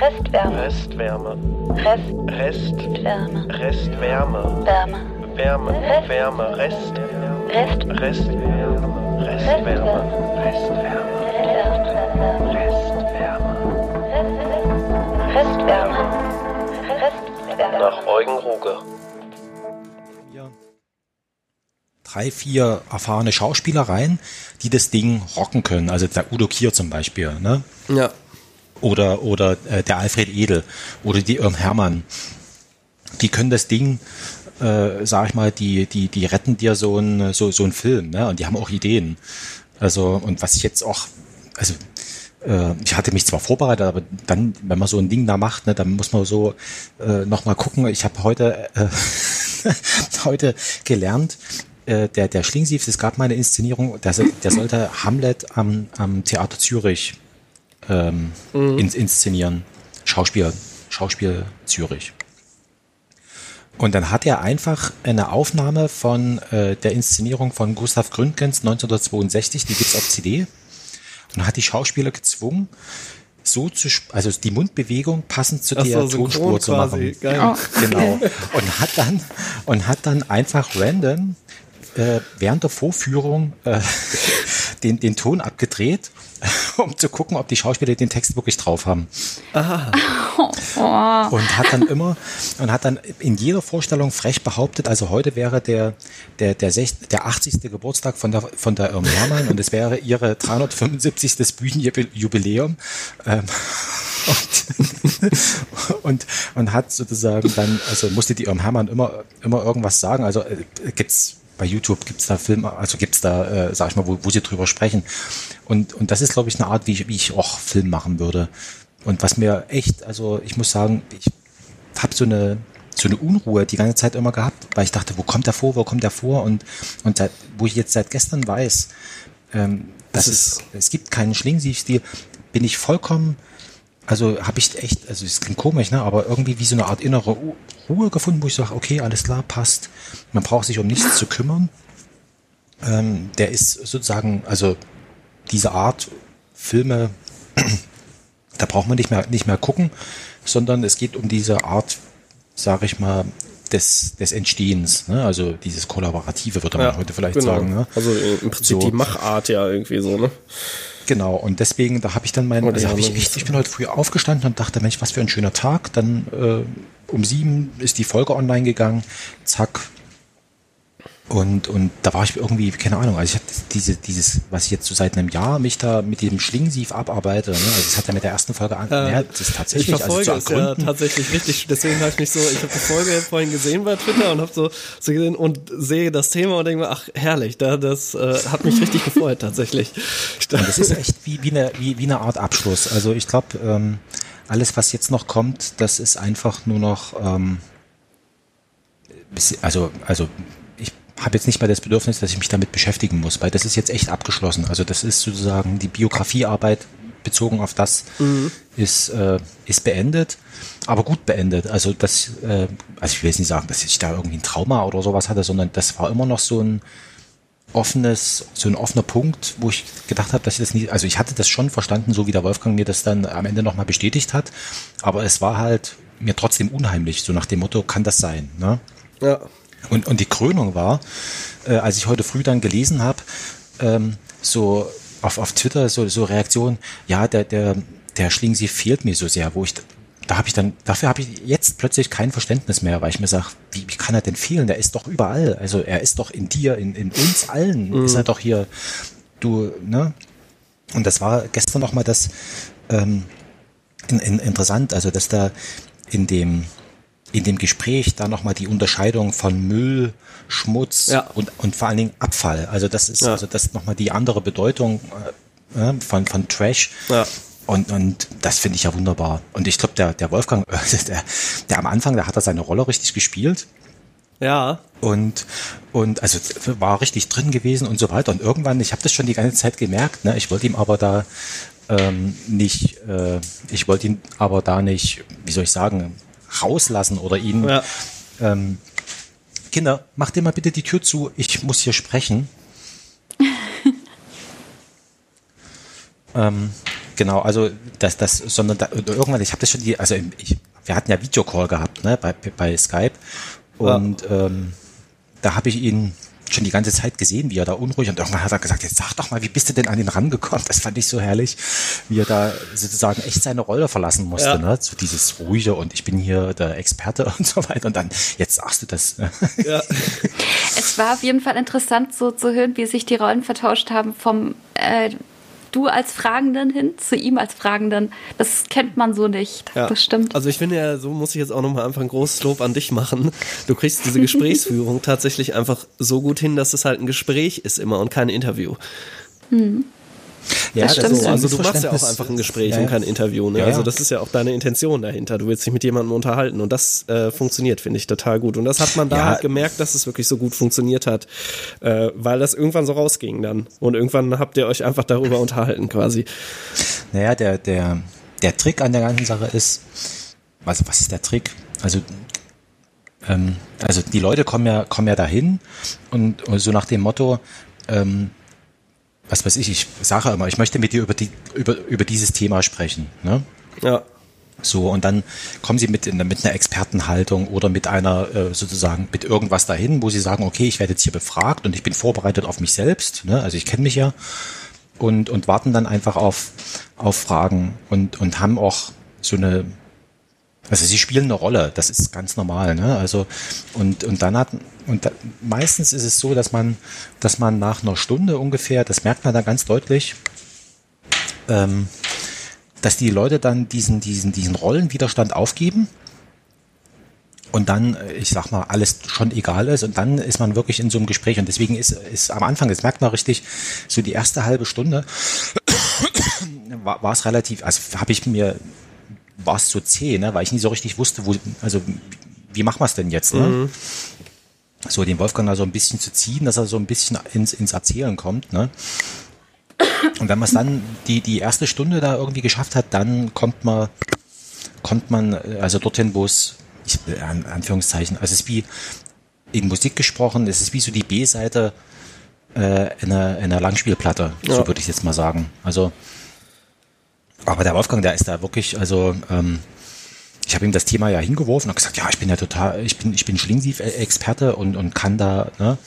Restwärme. Restwärme. Rest. Restwärme. Wärme. Restwärme. Wärme. Wärme. Rest- Wärme. Rest. Rest. Restwärme. Restwärme. Restwärme. Restwärme. Restwärme. Restwärme. Nach Eugen Ruge. drei, vier erfahrene Schauspieler rein, die das Ding rocken können. Also der Udo Kier zum Beispiel, ne? Ja. Oder, oder äh, der Alfred Edel oder die Irm Hermann. Die können das Ding, äh, sag ich mal, die, die, die retten dir so ein so, so ein Film, ne? Und die haben auch Ideen. Also, und was ich jetzt auch, also äh, ich hatte mich zwar vorbereitet, aber dann, wenn man so ein Ding da macht, ne, dann muss man so äh, nochmal gucken. Ich habe heute äh, heute gelernt, äh, der, der Schlingsief, es gab mal eine Inszenierung, der, der sollte Hamlet am, am Theater Zürich ähm, ins, inszenieren. Schauspiel, Schauspiel Zürich. Und dann hat er einfach eine Aufnahme von äh, der Inszenierung von Gustav Gründgens 1962, die gibt's auf CD, und hat die Schauspieler gezwungen, so zu, also die Mundbewegung passend zu der so, Tonspur zu machen. Geil. Genau. Und hat dann und hat dann einfach random äh, während der Vorführung äh, den, den Ton abgedreht, um zu gucken, ob die Schauspieler den Text wirklich drauf haben. Und hat dann immer und hat dann in jeder Vorstellung frech behauptet, also heute wäre der der der, sech, der 80. Geburtstag von der von der Irm Hermann und es wäre ihre 375. Bühnenjubiläum. Ähm, und, und, und hat sozusagen dann, also musste die Irm Hermann immer, immer irgendwas sagen. Also äh, gibt's bei YouTube gibt's da Filme, also gibt's da, äh, sag ich mal, wo, wo sie drüber sprechen. Und, und das ist, glaube ich, eine Art, wie ich, wie ich auch Film machen würde. Und was mir echt, also ich muss sagen, ich habe so eine so eine Unruhe die ganze Zeit immer gehabt, weil ich dachte, wo kommt der vor, wo kommt der vor? Und, und seit, wo ich jetzt seit gestern weiß, ähm, dass es, es gibt keinen Schlingensief-Stil, bin ich vollkommen, also habe ich echt, also es klingt komisch, ne, aber irgendwie wie so eine Art innere Ru- Ruhe gefunden, wo ich sage, okay, alles klar, passt. Man braucht sich um nichts zu kümmern. Ähm, der ist sozusagen, also diese Art Filme, da braucht man nicht mehr, nicht mehr gucken, sondern es geht um diese Art, sage ich mal, des, des Entstehens, ne? also dieses Kollaborative, würde man heute vielleicht genau. sagen. Ne? Also im Prinzip So. die Machart ja irgendwie so, ne? Genau, und deswegen, da habe ich dann meinen, Oder also ja, ich echt, ich bin heute früh aufgestanden und dachte, Mensch, was für ein schöner Tag. Dann äh, um sieben ist die Folge online gegangen, zack. Und, und da war ich irgendwie, keine Ahnung, also ich hatte diese, dieses, was ich jetzt so seit einem Jahr mich da mit diesem Schlingensief abarbeite, ne? also es hat ja mit der ersten Folge an, ja, das ist tatsächlich, ich verfolge also es ja tatsächlich richtig. Deswegen habe ich mich so, ich habe die Folge vorhin gesehen bei Twitter und habe so, so gesehen und sehe das Thema und denke mir, ach herrlich, da, das äh, hat mich richtig gefreut tatsächlich. Ich Und das ist echt wie, wie, eine, wie, wie eine Art Abschluss. Also ich glaube, ähm, alles, was jetzt noch kommt, das ist einfach nur noch, ähm, also, also habe jetzt nicht mehr das Bedürfnis, dass ich mich damit beschäftigen muss, weil das ist jetzt echt abgeschlossen. Also das ist sozusagen die Biografiearbeit bezogen auf das ist, äh, ist beendet, aber gut beendet. Also das, äh, also ich will jetzt nicht sagen, dass ich da irgendwie ein Trauma oder sowas hatte, sondern das war immer noch so ein, offenes, so ein offener Punkt, wo ich gedacht habe, dass ich das nicht, also ich hatte das schon verstanden, so wie der Wolfgang mir das dann am Ende nochmal bestätigt hat, aber es war halt mir trotzdem unheimlich, so nach dem Motto, kann das sein, ne? Ja. Und, und die Krönung war, äh, als ich heute früh dann gelesen habe, ähm, so auf, auf Twitter so, so Reaktion, ja, der, der, der Schlingensief fehlt mir so sehr, wo ich, da habe ich dann, dafür habe ich jetzt plötzlich kein Verständnis mehr, weil ich mir sage, wie, wie kann er denn fehlen? Der ist doch überall. Also er ist doch in dir, in, in uns allen, ist er doch hier, du, ne? Und das war gestern nochmal das ähm, in, in, interessant, also dass da in dem in dem Gespräch da nochmal die Unterscheidung von Müll, Schmutz Ja. und, und vor allen Dingen Abfall. Also das ist Ja. also das nochmal die andere Bedeutung äh, äh, von, von Trash. Ja. Und, und das finde ich ja wunderbar. Und ich glaube, der, der Wolfgang, der, der am Anfang, der hat da seine Rolle richtig gespielt. Ja. Und, und also war richtig drin gewesen und so weiter. Und irgendwann, ich habe das schon die ganze Zeit gemerkt, ne? ich wollte ihm aber da ähm, nicht, äh, ich wollte ihn aber da nicht, wie soll ich sagen, rauslassen oder ihn. Ja. Ähm, Kinder, macht dir mal bitte die Tür zu, ich muss hier sprechen. ähm, Genau, also das, das, sondern da, irgendwann, ich habe das schon die, also ich, wir hatten ja Videocall gehabt, ne, bei, bei Skype und ja. ähm, da habe ich ihn schon die ganze Zeit gesehen, wie er da unruhig und irgendwann hat er gesagt, jetzt sag doch mal, wie bist du denn an ihn rangekommen? Das fand ich so herrlich, wie er da sozusagen echt seine Rolle verlassen musste, ja. ne? So dieses ruhige und ich bin hier der Experte und so weiter und dann jetzt sagst du das. Ja. es war auf jeden Fall interessant so zu hören, wie sich die Rollen vertauscht haben vom äh, du als Fragenden hin zu ihm als Fragenden. Das kennt man so nicht. Ja. Das stimmt. Also ich finde ja, so muss ich jetzt auch nochmal einfach ein großes Lob an dich machen. Du kriegst diese Gesprächsführung tatsächlich einfach so gut hin, dass es halt ein Gespräch ist immer und kein Interview. Hm. Ja, das, das so. Also du machst ja auch einfach ein Gespräch ja, und kein Interview. Ne? Ja, also das ist ja auch deine Intention dahinter. Du willst dich mit jemandem unterhalten und das äh, funktioniert, finde ich total gut. Und das hat man da halt gemerkt, dass es wirklich so gut funktioniert hat, äh, weil das irgendwann so rausging dann. Und irgendwann habt ihr euch einfach darüber unterhalten quasi. Naja, der, der, der Trick an der ganzen Sache ist, was, was ist der Trick? Also ähm, also die Leute kommen ja, kommen ja dahin und, und so nach dem Motto, ähm, was weiß ich, ich sage immer, ich möchte mit dir über, die, über, über dieses Thema sprechen. Ne? Ja. So, und dann kommen sie mit, mit einer Expertenhaltung oder mit einer, äh, sozusagen, mit irgendwas dahin, wo sie sagen, okay, ich werde jetzt hier befragt und ich bin vorbereitet auf mich selbst, ne? also ich kenne mich ja, und, und warten dann einfach auf, auf Fragen und, und haben auch so eine, also sie spielen eine Rolle, das ist ganz normal, ne? Also und und dann hat und da, meistens ist es so, dass man dass man nach einer Stunde ungefähr, das merkt man da ganz deutlich, ähm, dass die Leute dann diesen diesen diesen Rollenwiderstand aufgeben und dann, ich sag mal, alles schon egal ist und dann ist man wirklich in so einem Gespräch und deswegen ist, ist am Anfang, das merkt man richtig, so die erste halbe Stunde war, war es relativ, also habe ich mir war es so zäh, ne? weil ich nie so richtig wusste, wo, also wie machen wir es denn jetzt? Ne? Mhm. So den Wolfgang da so ein bisschen zu ziehen, dass er so ein bisschen ins, ins Erzählen kommt. Ne? Und wenn man es dann die, die erste Stunde da irgendwie geschafft hat, dann kommt man, kommt man also dorthin, wo es, ich, an Anführungszeichen, also es ist wie in Musik gesprochen, es ist wie so die B-Seite äh, in, einer, in einer Langspielplatte, ja. so würde ich jetzt mal sagen. Also aber der Wolfgang, der ist da wirklich, also ähm, ich habe ihm das Thema ja hingeworfen und gesagt, ja, ich bin ja total, ich bin, ich bin Schlingensief-Experte und, und kann da, ne?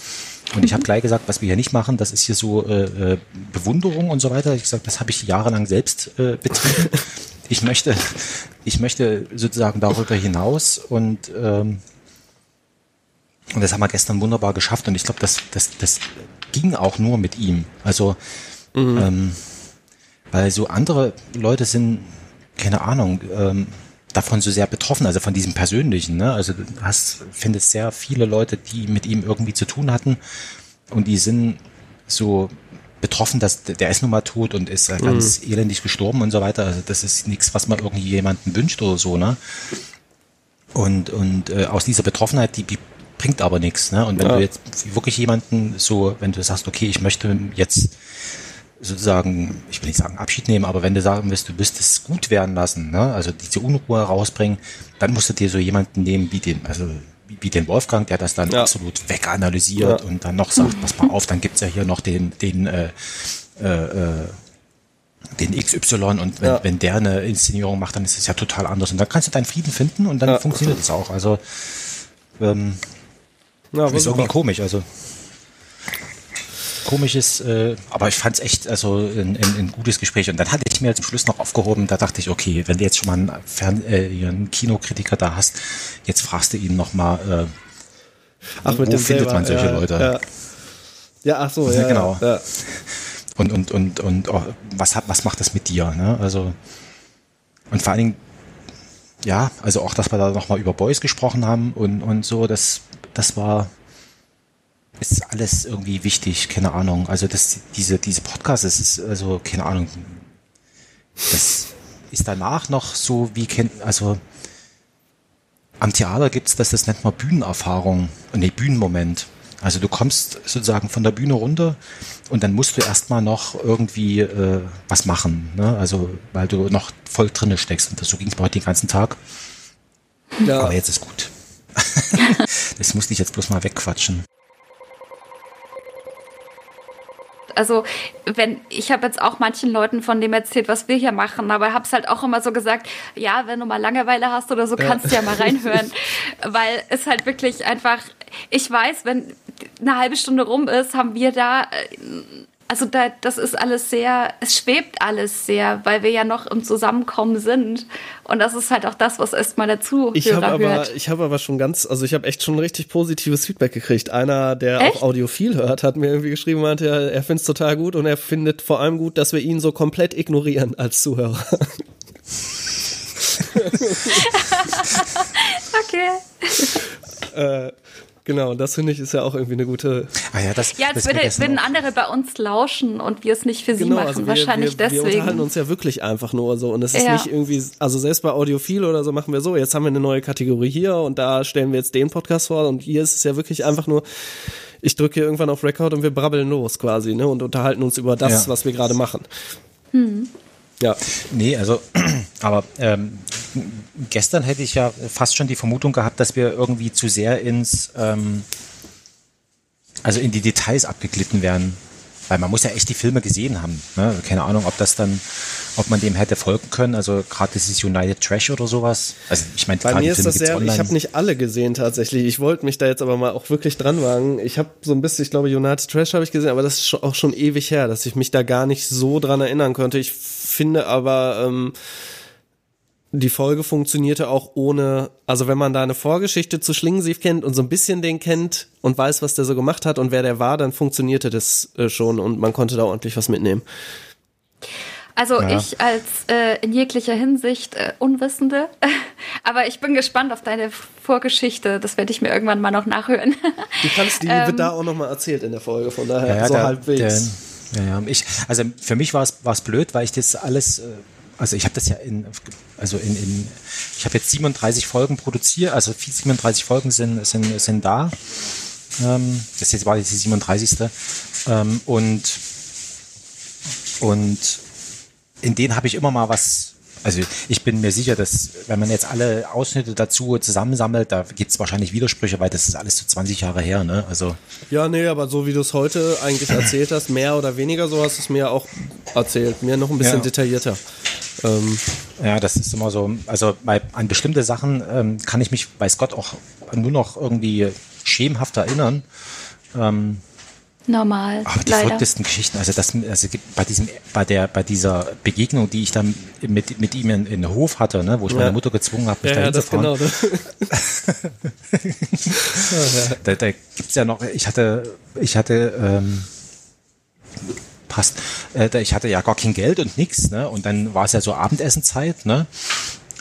Und ich habe gleich gesagt, was wir hier nicht machen, das ist hier so äh, äh Bewunderung und so weiter. Ich gesagt, das habe ich jahrelang selbst äh, betrieben. Ich möchte, ich möchte sozusagen darüber hinaus und ähm, und das haben wir gestern wunderbar geschafft und ich glaube, das, das, das ging auch nur mit ihm. Also mhm. ähm, weil so andere Leute sind, keine Ahnung, ähm, davon so sehr betroffen, also von diesem Persönlichen. Ne? Also du hast, findest sehr viele Leute, die mit ihm irgendwie zu tun hatten und die sind so betroffen, dass der ist nun mal tot und ist mhm. ganz elendig gestorben und so weiter. Also das ist nichts, was man irgendwie jemanden wünscht oder so, ne? Und, und äh, aus dieser Betroffenheit, die, die bringt aber nichts, ne? Und wenn ja. du jetzt wirklich jemanden so, wenn du sagst, okay, ich möchte jetzt sozusagen, ich will nicht sagen Abschied nehmen, aber wenn du sagen willst, du wirst es gut werden lassen, ne? also diese Unruhe rausbringen, dann musst du dir so jemanden nehmen wie den, also wie den Wolfgang, der das dann ja. absolut weganalysiert ja. und dann noch sagt, pass mal auf, dann gibt's ja hier noch den, den, äh, äh, äh den XY und wenn, ja. wenn der eine Inszenierung macht, dann ist es ja total anders. Und dann kannst du deinen Frieden finden und dann funktioniert es auch. Also ähm, ja, ist irgendwie komisch. Also komisches, äh, aber ich fand es echt also ein, ein, ein, gutes Gespräch. Und dann hatte ich mir zum Schluss noch aufgehoben, da dachte ich, okay, wenn du jetzt schon mal einen, Fern äh, einen Kinokritiker da hast, jetzt fragst du ihn nochmal, äh, ach, wo, wo findet selber, man solche ja, Leute? Ja. ja, ach so, ja, genau. Ja. Und, und, und, und oh, was, hat, was macht das mit dir? Ne? Also, und vor allen Dingen, ja, also auch, dass wir da nochmal über Boys gesprochen haben und, und so, das, das war, ist alles irgendwie wichtig, keine Ahnung. Also das, diese, diese Podcasts, das ist also, keine Ahnung, das ist danach noch so wie kennt, also am Theater gibt's das, das nennt man Bühnenerfahrung, nee, Bühnenmoment. Also du kommst sozusagen von der Bühne runter und dann musst du erstmal noch irgendwie äh, was machen, ne? Also weil du noch voll drinne steckst und das, so ging es mir heute den ganzen Tag. Ja. Aber jetzt ist gut. das musste ich jetzt bloß mal wegquatschen. Also wenn ich habe jetzt auch manchen Leuten von dem erzählt, was wir hier machen, aber habe es halt auch immer so gesagt, ja, wenn du mal Langeweile hast oder so, kannst du ja mal reinhören, weil es halt wirklich einfach, ich weiß, wenn eine halbe Stunde rum ist, haben wir da äh, also da, das ist alles sehr, es schwebt alles sehr, weil wir ja noch im Zusammenkommen sind. Und das ist halt auch das, was erstmal dazu ich hab aber, hört. Ich habe aber schon ganz, also ich habe echt schon richtig positives Feedback gekriegt. Einer, der echt? auch Audiophil hört, hat mir irgendwie geschrieben, meinte, er, er findet es total gut und er findet vor allem gut, dass wir ihn so komplett ignorieren als Zuhörer. okay. äh, Genau, das finde ich ist ja auch irgendwie eine gute. Ah ja, das, ja, als würde, würden andere bei uns lauschen und wir es nicht für sie genau, machen. Also wir, Wahrscheinlich wir, deswegen. Wir unterhalten uns ja wirklich einfach nur so. Und es ist ja. nicht irgendwie, also selbst bei Audiophil oder so machen wir so, jetzt haben wir eine neue Kategorie hier und da stellen wir jetzt den Podcast vor und hier ist es ja wirklich einfach nur, ich drücke hier irgendwann auf Record und wir brabbeln los quasi, ne? Und unterhalten uns über das, ja. was wir gerade machen. Hm. Ja. Nee, also, aber ähm, gestern hätte ich ja fast schon die Vermutung gehabt, dass wir irgendwie zu sehr ins, ähm, also in die Details abgeglitten werden. Weil man muss ja echt die Filme gesehen haben. Ne? Keine Ahnung, ob das dann, ob man dem hätte folgen können. Also gerade dieses United Trash oder sowas. Also ich meine, bei mir ist das sehr, online. ich habe nicht alle gesehen tatsächlich. Ich wollte mich da jetzt aber mal auch wirklich dran wagen. Ich habe so ein bisschen, ich glaube, United Trash habe ich gesehen, aber das ist auch schon ewig her, dass ich mich da gar nicht so dran erinnern konnte. Ich finde aber, ähm, die Folge funktionierte auch ohne, also wenn man da eine Vorgeschichte zu Schlingensief kennt und so ein bisschen den kennt und weiß, was der so gemacht hat und wer der war, dann funktionierte das äh, schon und man konnte da ordentlich was mitnehmen. Also ja. ich als äh, in jeglicher Hinsicht äh, Unwissende, aber ich bin gespannt auf deine Vorgeschichte. Das werde ich mir irgendwann mal noch nachhören. Die kannst, die ähm, wird da auch noch mal erzählt in der Folge, von daher ja, so der, halbwegs. Der, ja, ja, ich, also für mich war es blöd, weil ich das alles äh, also ich habe das ja in, also in, in ich habe jetzt 37 Folgen produziert, also 37 Folgen sind, sind, sind da. Ähm, das jetzt war jetzt die 37. Ähm, und, und in denen habe ich immer mal was also ich bin mir sicher, dass wenn man jetzt alle Ausschnitte dazu zusammensammelt, da gibt es wahrscheinlich Widersprüche, weil das ist alles so 20 Jahre her, ne? Also ja, nee, aber so wie du es heute eigentlich erzählt hast, mehr oder weniger, so hast du es mir auch erzählt, mir noch ein bisschen ja. detaillierter. Ähm, ja, das ist immer so. Also bei, an bestimmte Sachen ähm, kann ich mich, weiß Gott, auch nur noch irgendwie schemenhaft erinnern. Ähm, Normal. Aber die leider. verrücktesten Geschichten, also das, also bei diesem, bei der, bei dieser Begegnung, die ich dann mit, mit ihm in, in den Hof hatte, ne, wo ich ja. meine Mutter gezwungen habe, mich ja, dahin ja, zu fahren. Genau, ne? da, da gibt's ja noch, ich hatte, ich hatte, ähm, passt. Äh, ich hatte ja gar kein Geld und nichts, ne? Und dann war es ja so Abendessenzeit, ne?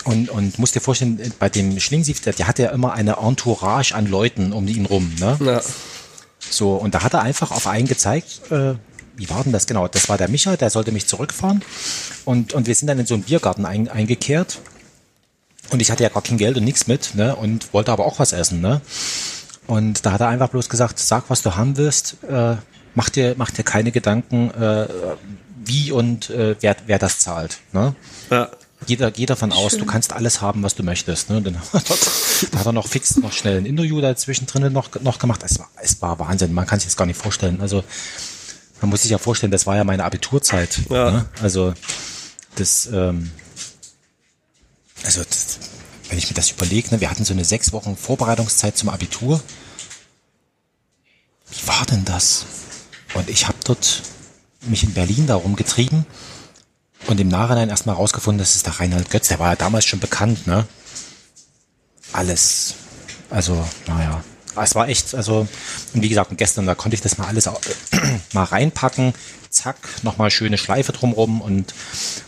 Und, und musst dir vorstellen, bei dem Schlingsief, der, der hatte ja immer eine Entourage an Leuten um ihn rum, ne? Ja. So, und da hat er einfach auf einen gezeigt, äh, wie war denn das genau? Das war der Micha, der sollte mich zurückfahren. Und, und wir sind dann in so einen Biergarten ein, eingekehrt. Und ich hatte ja gar kein Geld und nichts mit, ne? Und wollte aber auch was essen, ne? Und da hat er einfach bloß gesagt, sag, was du haben willst, äh, mach dir, mach dir keine Gedanken, äh, wie und äh, wer, wer das zahlt. Ne? Ja. Jeder, geh davon aus, du kannst alles haben, was du möchtest. Ne? Dann da hat er noch fix noch schnell ein Interview dazwischen drinnen noch, noch gemacht. Es war, es war Wahnsinn, man kann sich das gar nicht vorstellen. Also man muss sich ja vorstellen, das war ja meine Abiturzeit. Ja. Ne? Also das, ähm, also das, wenn ich mir das überlege, ne, wir hatten so eine sechs Wochen Vorbereitungszeit zum Abitur. Wie war denn das? Und ich habe dort mich in Berlin darum getrieben und im Nachhinein erstmal rausgefunden, das ist der Reinhard Götz, der war ja damals schon bekannt, ne? Alles. Also, naja. Es war echt, also, und wie gesagt, gestern, da konnte ich das mal alles äh, mal reinpacken, zack, nochmal schöne Schleife drumrum und,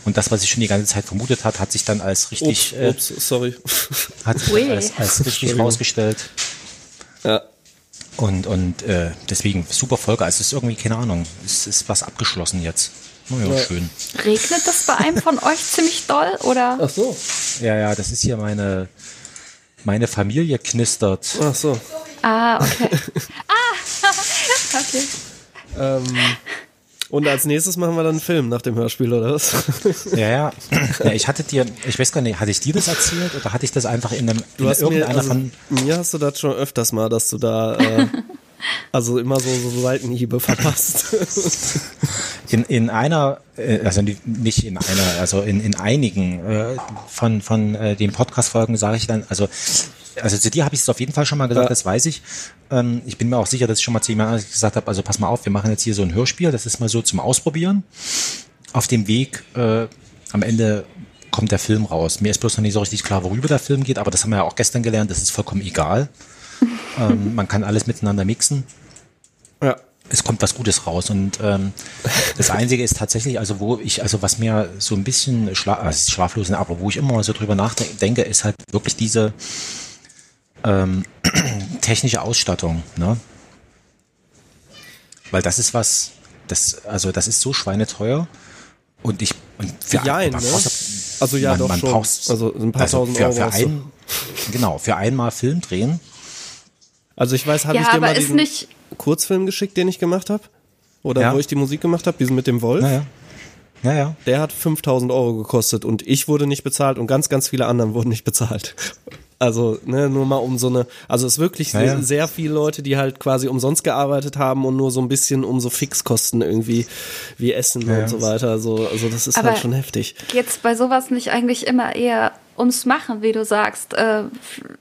und das, was ich schon die ganze Zeit vermutet hat, hat sich dann als richtig, ups, ups sorry. hat sich als, als richtig rausgestellt. Ja. Und, und äh, deswegen super Folge. Also es ist irgendwie, keine Ahnung, es ist was abgeschlossen jetzt. Naja, ja. schön. Regnet das bei einem von euch ziemlich doll, oder? Ach so. Ja, ja, das ist hier meine, meine Familie knistert. Ach so. Ah, okay. ah, okay. Ähm, und als nächstes machen wir dann einen Film nach dem Hörspiel, oder was? Ja, ja. ja ich hatte dir, ich weiß gar nicht, hatte ich dir das erzählt oder hatte ich das einfach in einem, du in hast irgendeiner mir, also, von. Mir hast du das schon öfters mal, dass du da äh, Also immer so, so Seitenhiebe verpasst. In, in einer, äh, also nicht in einer, also in, in einigen äh, von, von äh, den Podcast-Folgen sage ich dann, also also zu dir habe ich es auf jeden Fall schon mal gesagt, ja. das weiß ich. Ähm, ich bin mir auch sicher, dass ich schon mal zu jemandem gesagt habe, also pass mal auf, wir machen jetzt hier so ein Hörspiel, das ist mal so zum Ausprobieren. Auf dem Weg äh, am Ende kommt der Film raus. Mir ist bloß noch nicht so richtig klar, worüber der Film geht, aber das haben wir ja auch gestern gelernt, das ist vollkommen egal. ähm, man kann alles miteinander mixen. Ja. Es kommt was Gutes raus und ähm, das Einzige ist tatsächlich, also wo ich, also was mir so ein bisschen schla also schlaflos, aber wo ich immer so drüber nachdenke, ist halt wirklich diese ähm, technische Ausstattung, ne? Weil das ist was, das, also das ist so schweineteuer und ich und für Jein, ne? Also ja, man, doch man schon. also ein paar also tausend für, Euro. Für ein, genau, für einmal Film drehen. Also ich weiß, habe ja, ich dir mal diesen Kurzfilm geschickt, den ich gemacht habe? Oder ja. wo ich die Musik gemacht habe, diesen mit dem Wolf? Naja. Ja, ja. Der hat 5000 Euro gekostet und ich wurde nicht bezahlt und ganz, ganz viele anderen wurden nicht bezahlt. Also, ne, nur mal um so eine, also es ist wirklich naja. sehr, sehr viele Leute, die halt quasi umsonst gearbeitet haben und nur so ein bisschen um so Fixkosten irgendwie wie Essen naja. und so weiter. Also, also das ist Aber halt schon heftig. Geht's bei sowas nicht eigentlich immer eher ums Machen, wie du sagst? Äh,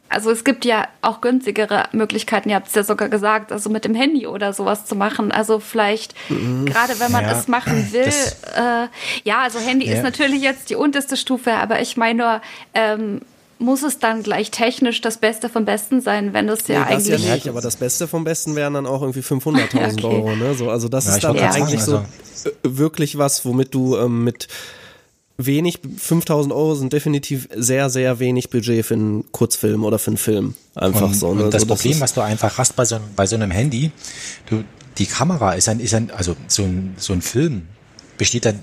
also es gibt ja auch günstigere Möglichkeiten, ihr habt es ja sogar gesagt, also mit dem Handy oder sowas zu machen. Also vielleicht, mhm. gerade wenn man ja. es machen will, äh, ja, also Handy ja. ist natürlich jetzt die unterste Stufe, aber ich meine nur, ähm, muss es dann gleich technisch das Beste vom Besten sein, wenn es ja nee, eigentlich. Das ja nicht, aber das Beste vom Besten wären dann auch irgendwie 500.000 okay. Euro. Ne? So, also das ja, ist dann ja. eigentlich sagen, so also. wirklich was, womit du ähm, mit wenig, 5000 Euro sind definitiv sehr, sehr wenig Budget für einen Kurzfilm oder für einen Film. Einfach und, so. Ne? Und das so, Problem, das was du einfach hast bei so, bei so einem Handy, du, die Kamera ist ein, ist ein, also so ein, so ein Film besteht dann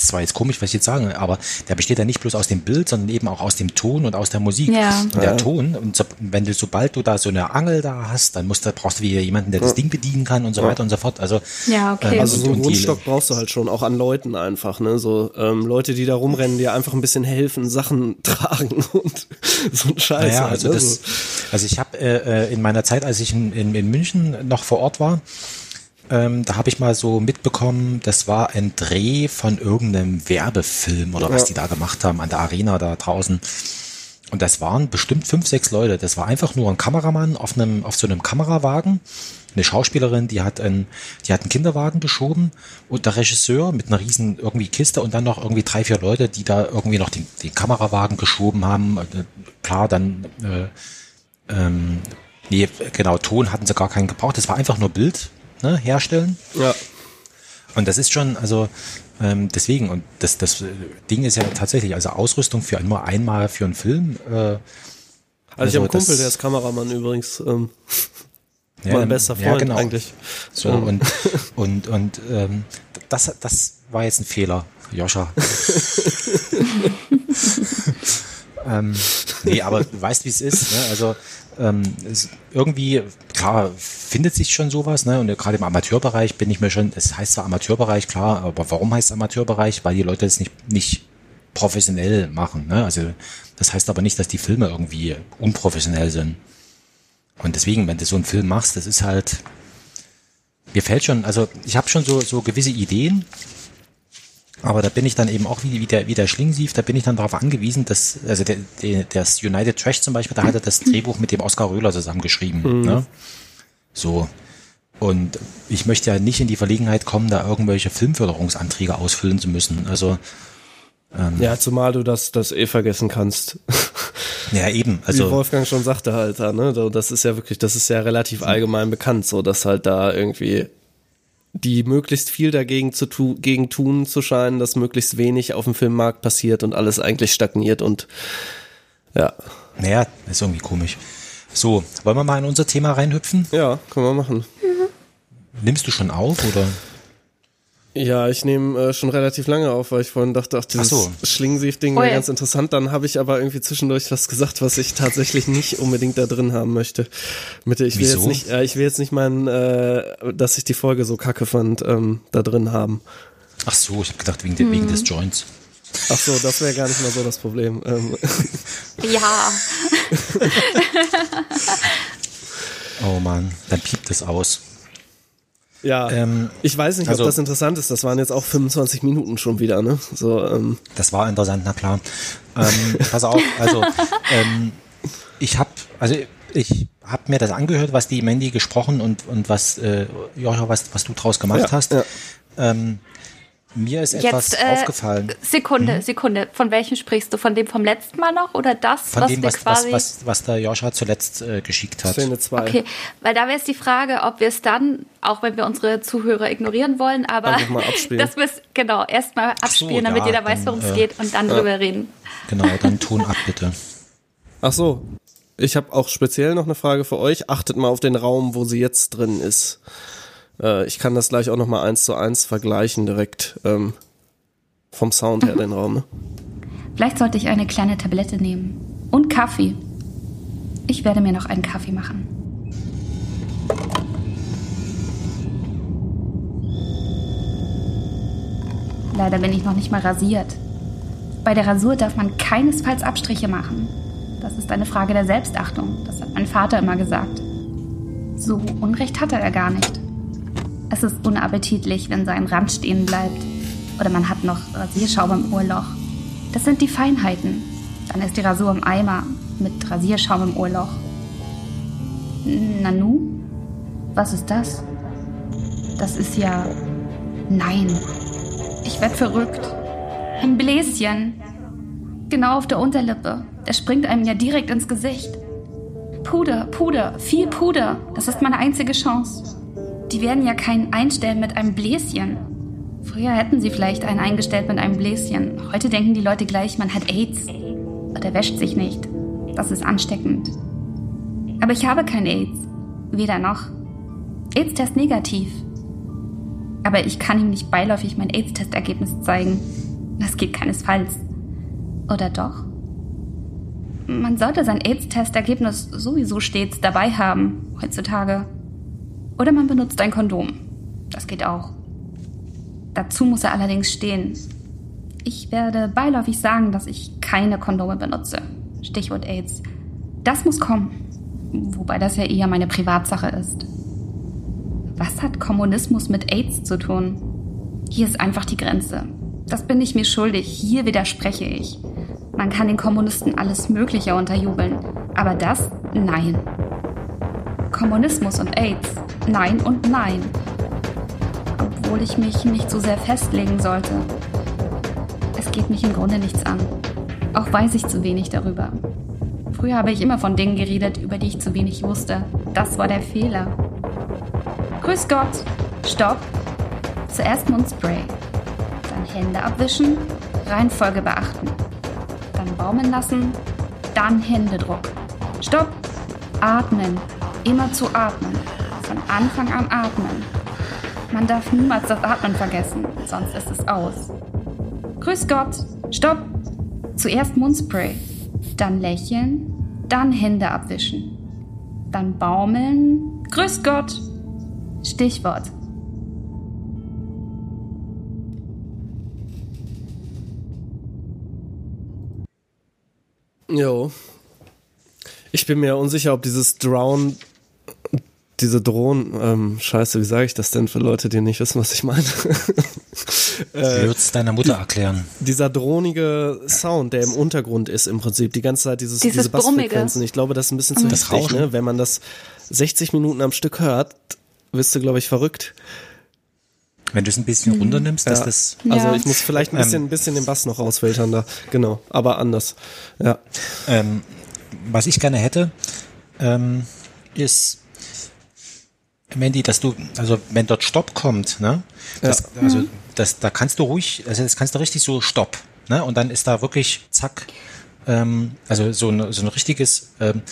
ist zwar jetzt komisch, was ich jetzt sage, aber der besteht ja nicht bloß aus dem Bild, sondern eben auch aus dem Ton und aus der Musik. Ja. Und der ja. Ton, und so, wenn du, sobald du da so eine Angel da hast, dann musst du, brauchst du wieder jemanden, der das Ding bedienen kann und so weiter und so fort. Also, ja, okay. Ähm, also so einen Grundstock brauchst du halt schon, auch an Leuten einfach, ne? So ähm, Leute, die da rumrennen, dir einfach ein bisschen helfen, Sachen tragen und so ein Scheiß. Ja, halt, also, ne? das, also ich habe äh, äh, in meiner Zeit, als ich in, in, in München noch vor Ort war, ähm, da habe ich mal so mitbekommen, das war ein Dreh von irgendeinem Werbefilm oder was ja. die da gemacht haben an der Arena da draußen. Und das waren bestimmt fünf, sechs Leute. Das war einfach nur ein Kameramann auf einem, auf so einem Kamerawagen. Eine Schauspielerin, die hat einen, die hat einen Kinderwagen geschoben und der Regisseur mit einer riesen irgendwie Kiste und dann noch irgendwie drei, vier Leute, die da irgendwie noch den, den Kamerawagen geschoben haben. Äh, klar, dann, äh, ähm, nee, genau, Ton hatten sie gar keinen gebraucht. Das war einfach nur Bild, ne, herstellen. Ja. Und das ist schon, also ähm, deswegen, und das, das Ding ist ja tatsächlich, also Ausrüstung für nur einmal für einen Film. Äh, also, also ich habe einen Kumpel, der ist Kameramann übrigens. Ähm, ja, mein bester Freund ja, genau. eigentlich. So, um. und, und, und ähm, das, das war jetzt ein Fehler, Joscha. ähm, nee, aber du weißt, wie es ist. Ne? Also ähm, irgendwie, klar, findet sich schon sowas, ne? Und gerade im Amateurbereich bin ich mir schon, es heißt zwar Amateurbereich, klar, aber warum heißt es Amateurbereich? Weil die Leute es nicht, nicht professionell machen, ne? Also das heißt aber nicht, dass die Filme irgendwie unprofessionell sind. Und deswegen, wenn du so einen Film machst, das ist halt, mir fällt schon, also ich habe schon so, so gewisse Ideen, aber da bin ich dann eben auch wie, wie, der, wie der Schlingsief, da bin ich dann darauf angewiesen, dass, also der, der, das United Trash zum Beispiel, da hat er das Drehbuch mit dem Oskar Röhler zusammengeschrieben. Mhm. Ne? So. Und ich möchte ja nicht in die Verlegenheit kommen, da irgendwelche Filmförderungsanträge ausfüllen zu müssen. Also ähm, ja, zumal du das, das eh vergessen kannst. Ja, eben. Also Wie Wolfgang schon sagte halt, ne, das ist ja wirklich, das ist ja relativ allgemein bekannt, so dass halt da irgendwie die möglichst viel dagegen zu tu gegen tun zu scheinen, dass möglichst wenig auf dem Filmmarkt passiert und alles eigentlich stagniert und ja. Naja, ist irgendwie komisch. So, wollen wir mal in unser Thema reinhüpfen? Ja, können wir machen. Nimmst du schon auf oder? Ja, ich nehme äh, schon relativ lange auf, weil ich vorhin dachte, ach, dieses so. Schlingensief-Ding wäre ganz interessant. Dann habe ich aber irgendwie zwischendurch was gesagt, was ich tatsächlich nicht unbedingt da drin haben möchte. Mit ich will Wieso? jetzt nicht, äh, ich will jetzt nicht meinen, äh, dass ich die Folge so kacke fand, ähm, da drin haben. Ach so, ich habe gedacht wegen, hm. wegen des Joints. Ach so, das wäre gar nicht mal so das Problem. Ähm. Ja. Oh Mann, dann piept es aus. Ja, Ähm, ich weiß nicht, also- ob das interessant ist. Das waren jetzt auch 25 Minuten schon wieder, ne? So, ähm, Das war interessant, na klar. Ähm, pass auf, also ähm, ich habe, also ich habe mir das angehört, was die Mandy gesprochen und und was äh, Jocha, was was du draus gemacht Ja, hast. ja. Mir ist etwas Jetzt, äh, aufgefallen. Sekunde, Sekunde. Von welchem sprichst du? Von dem vom letzten Mal noch oder das, Von was dem, wir was, was, quasi. was, was der Joscha zuletzt äh, geschickt hat. Szene 2. Okay, weil da wäre es die Frage, ob wir es dann, auch wenn wir unsere Zuhörer ignorieren wollen, aber wir es genau erstmal abspielen, damit ja, jeder weiß, worum es äh, geht und dann drüber reden. Genau, dann Ton ab bitte. Ach so. Ich habe auch speziell noch eine Frage für euch. Achtet mal auf den Raum, wo sie jetzt drin ist. Äh, ich kann das gleich auch noch mal eins zu eins vergleichen direkt ähm, vom Sound her den Raum. Ne? Vielleicht sollte ich eine kleine Tablette nehmen. Und Kaffee. Ich werde mir noch einen Kaffee machen. Leider bin ich noch nicht mal rasiert. Bei der Rasur darf man keinesfalls Abstriche machen. Das ist eine Frage der Selbstachtung. Das hat mein Vater immer gesagt. So Unrecht hatte er gar nicht. Es ist unappetitlich, wenn sein Rand stehen bleibt. Oder man hat noch Rasierschaum im Ohrloch. Das sind die Feinheiten. Dann ist die Rasur im Eimer mit Rasierschaum im Ohrloch. Nanu? Was ist das? Das ist ja. Nein. Ich werd verrückt. Ein Bläschen. Genau auf der Unterlippe. Der springt einem ja direkt ins Gesicht. Puder, Puder, viel Puder. Das ist meine einzige Chance. Die werden ja keinen einstellen mit einem Bläschen. Früher hätten sie vielleicht einen eingestellt mit einem Bläschen. Heute denken die Leute gleich, man hat AIDS. Oder wäscht sich nicht. Das ist ansteckend. Aber ich habe kein AIDS. Weder noch. AIDS-Test negativ. Aber ich kann ihm nicht beiläufig mein AIDS-Testergebnis zeigen. Das geht keinesfalls. Oder doch? Man sollte sein AIDS-Testergebnis sowieso stets dabei haben, heutzutage. Oder man benutzt ein Kondom. Das geht auch. Dazu muss er allerdings stehen. Ich werde beiläufig sagen, dass ich keine Kondome benutze. Stichwort AIDS. Das muss kommen. Wobei das ja eher meine Privatsache ist. Was hat Kommunismus mit AIDS zu tun? Hier ist einfach die Grenze. Das bin ich mir schuldig. Hier widerspreche ich. Man kann den Kommunisten alles Mögliche unterjubeln. Aber das, nein. Kommunismus und AIDS, nein und nein. Obwohl ich mich nicht so sehr festlegen sollte. Es geht mich im Grunde nichts an. Auch weiß ich zu wenig darüber. Früher habe ich immer von Dingen geredet, über die ich zu wenig wusste. Das war der Fehler. Grüß Gott. Stopp. Zuerst Mundspray. Dann Hände abwischen. Reihenfolge beachten. Dann baumeln lassen. Dann Händedruck. Stopp. Atmen. Immer zu atmen. Von Anfang an atmen. Man darf niemals das Atmen vergessen, sonst ist es aus. Grüß Gott. Stopp. Zuerst Mundspray. Dann lächeln. Dann Hände abwischen. Dann baumeln. Grüß Gott. Stichwort. Jo. Ich bin mir unsicher, ob dieses Drown, diese Drohnen, ähm, scheiße, wie sage ich das denn für Leute, die nicht wissen, was ich meine? Äh, Würdest deiner Mutter erklären. Dieser drohnige Sound, der im Untergrund ist im Prinzip, die ganze Zeit dieses, Dieses diese Bassfrequenzen. Ich glaube, das ist ein bisschen zu Das Rauschen. ne? Wenn man das 60 Minuten am Stück hört, wirst du, glaube ich, verrückt. Wenn du es ein bisschen runternimmst, dass Ja. das. Also Ja. ich muss vielleicht ein Ähm, bisschen, ein bisschen den Bass noch rausfiltern da. Genau, aber anders. Ja. Ähm, was ich gerne hätte, ähm, ist, Mandy, dass du, also wenn dort Stopp kommt, ne, das, also das, da kannst du ruhig, also das kannst du richtig so Stopp, ne, und dann ist da wirklich zack, ähm, also so ein so ein richtiges, ähm,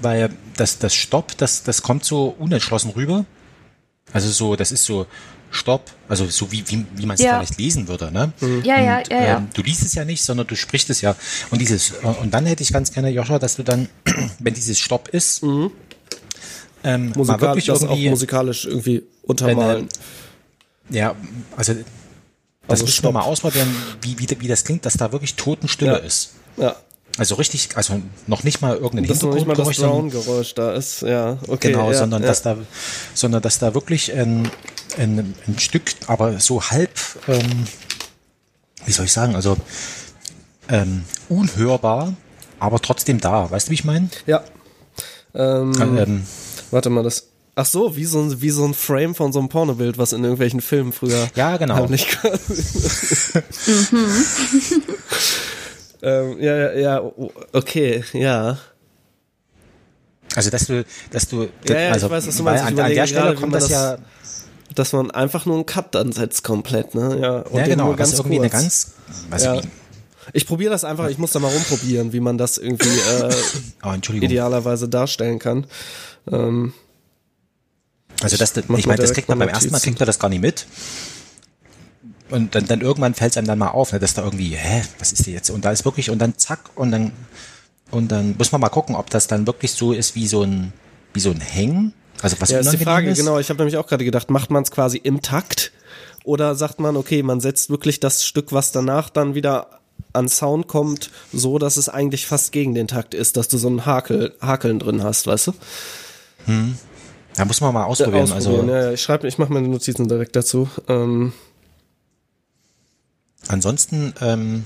weil das das Stopp, das das kommt so unentschlossen rüber, also so, das ist so Stopp, also so wie wie, wie man es Ja. vielleicht lesen würde, ne? Ja, ja, Und, ja, ja. ähm, du liest es ja nicht, sondern du sprichst es ja. Und dieses, und dann hätte ich ganz gerne, Joshua, dass du dann, wenn dieses Stopp ist, ähm, mal Musikal wirklich das auch musikalisch irgendwie untermalen. ja, also das Also müssen wir mal ausprobieren, wie, wie, wie das klingt, dass da wirklich Totenstille Ja. ist. Ja. Also richtig, also noch nicht mal irgendein Dass noch nicht mal das Hintergrundgeräusch, sondern- Drown-Geräusch da ist, ja, okay. genau, ja, sondern ja. dass da, sondern dass da wirklich ein, ein, ein Stück, aber so halb, ähm, wie soll ich sagen, also ähm, unhörbar, aber trotzdem da. Weißt du, wie ich meine? Ja. Ähm, Ähm, warte mal, das. Ach so, wie so, ein, wie so ein Frame von so einem Pornobild, was in irgendwelchen Filmen früher Ja, genau. heimlich quasi. ähm, ja, ja, ja, o- okay, ja. also dass du, dass du, Ja, ja, ich also, weiß, was du meinst. Ich An, an der Stelle gerade, kommt das, das- ja, Dass man einfach nur einen Cut dann setzt komplett, ne? Ja, und ja genau, das ganz ist irgendwie kurz. eine ganz, was Ja. wie, Ich probiere das einfach, ich muss da mal rumprobieren, wie man das irgendwie äh, oh, idealerweise darstellen kann. Ähm, Also das, mach ich meine, das kriegt man beim ersten Mal kriegt man das gar nicht mit. Und dann, dann irgendwann fällt es einem dann mal auf, ne, dass da irgendwie, hä, was ist hier jetzt? Und da ist wirklich, und dann zack, und dann, und dann muss man mal gucken, ob das dann wirklich so ist wie so ein, wie so ein Hängen. Also was ja, ist die Frage, ist. genau. Ich habe nämlich auch gerade gedacht, macht man es quasi im Takt oder sagt man, okay, man setzt wirklich das Stück, was danach dann wieder an Sound kommt, so, dass es eigentlich fast gegen den Takt ist, dass du so ein Hakel, Hakeln drin hast, weißt du? Da muss man mal ausprobieren. Ausprobieren, Also ja. Ich schreibe, ich mache meine Notizen direkt dazu. Ähm, ansonsten, ähm,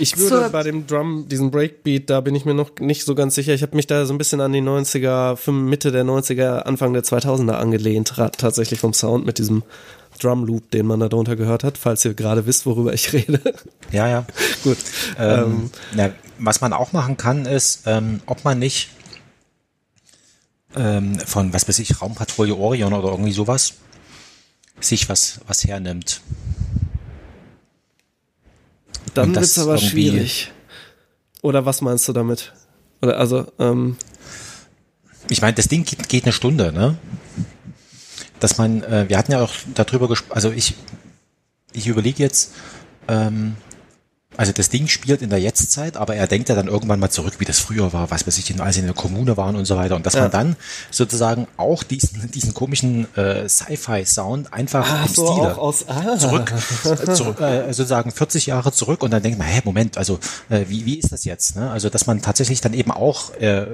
Ich würde Zur- bei dem Drum, diesen Breakbeat, da bin ich mir noch nicht so ganz sicher. Ich habe mich da so ein bisschen an die 90er, fünf- Mitte der 90er, Anfang der 2000er angelehnt, tatsächlich vom Sound mit diesem Drum Loop, den man da drunter gehört hat, falls ihr gerade wisst, worüber ich rede. ja, ja. Gut. Ähm, na, was man auch machen kann, ist, ähm, ob man nicht ähm, von, was weiß ich, Raumpatrouille Orion oder irgendwie sowas, sich was, was hernimmt. Dann das wird's aber schwierig. Oder was meinst du damit? Oder also, ähm, Ich meine, das Ding geht, geht eine Stunde, ne? Dass man, äh, wir hatten ja auch darüber gesprochen, also ich, ich überlege jetzt, ähm, also das Ding spielt in der Jetztzeit, aber er denkt ja dann irgendwann mal zurück, wie das früher war, was weiß ich, als sie in der Kommune waren und so weiter. Und dass Ja. man dann sozusagen auch diesen, diesen komischen äh, Sci-Fi-Sound einfach ach im so, Stile aus, ah, zurück, äh, zurück äh, sozusagen 40 Jahre zurück und dann denkt man, hä, Moment, also äh, wie, wie ist das jetzt? Ne? Also dass man tatsächlich dann eben auch äh,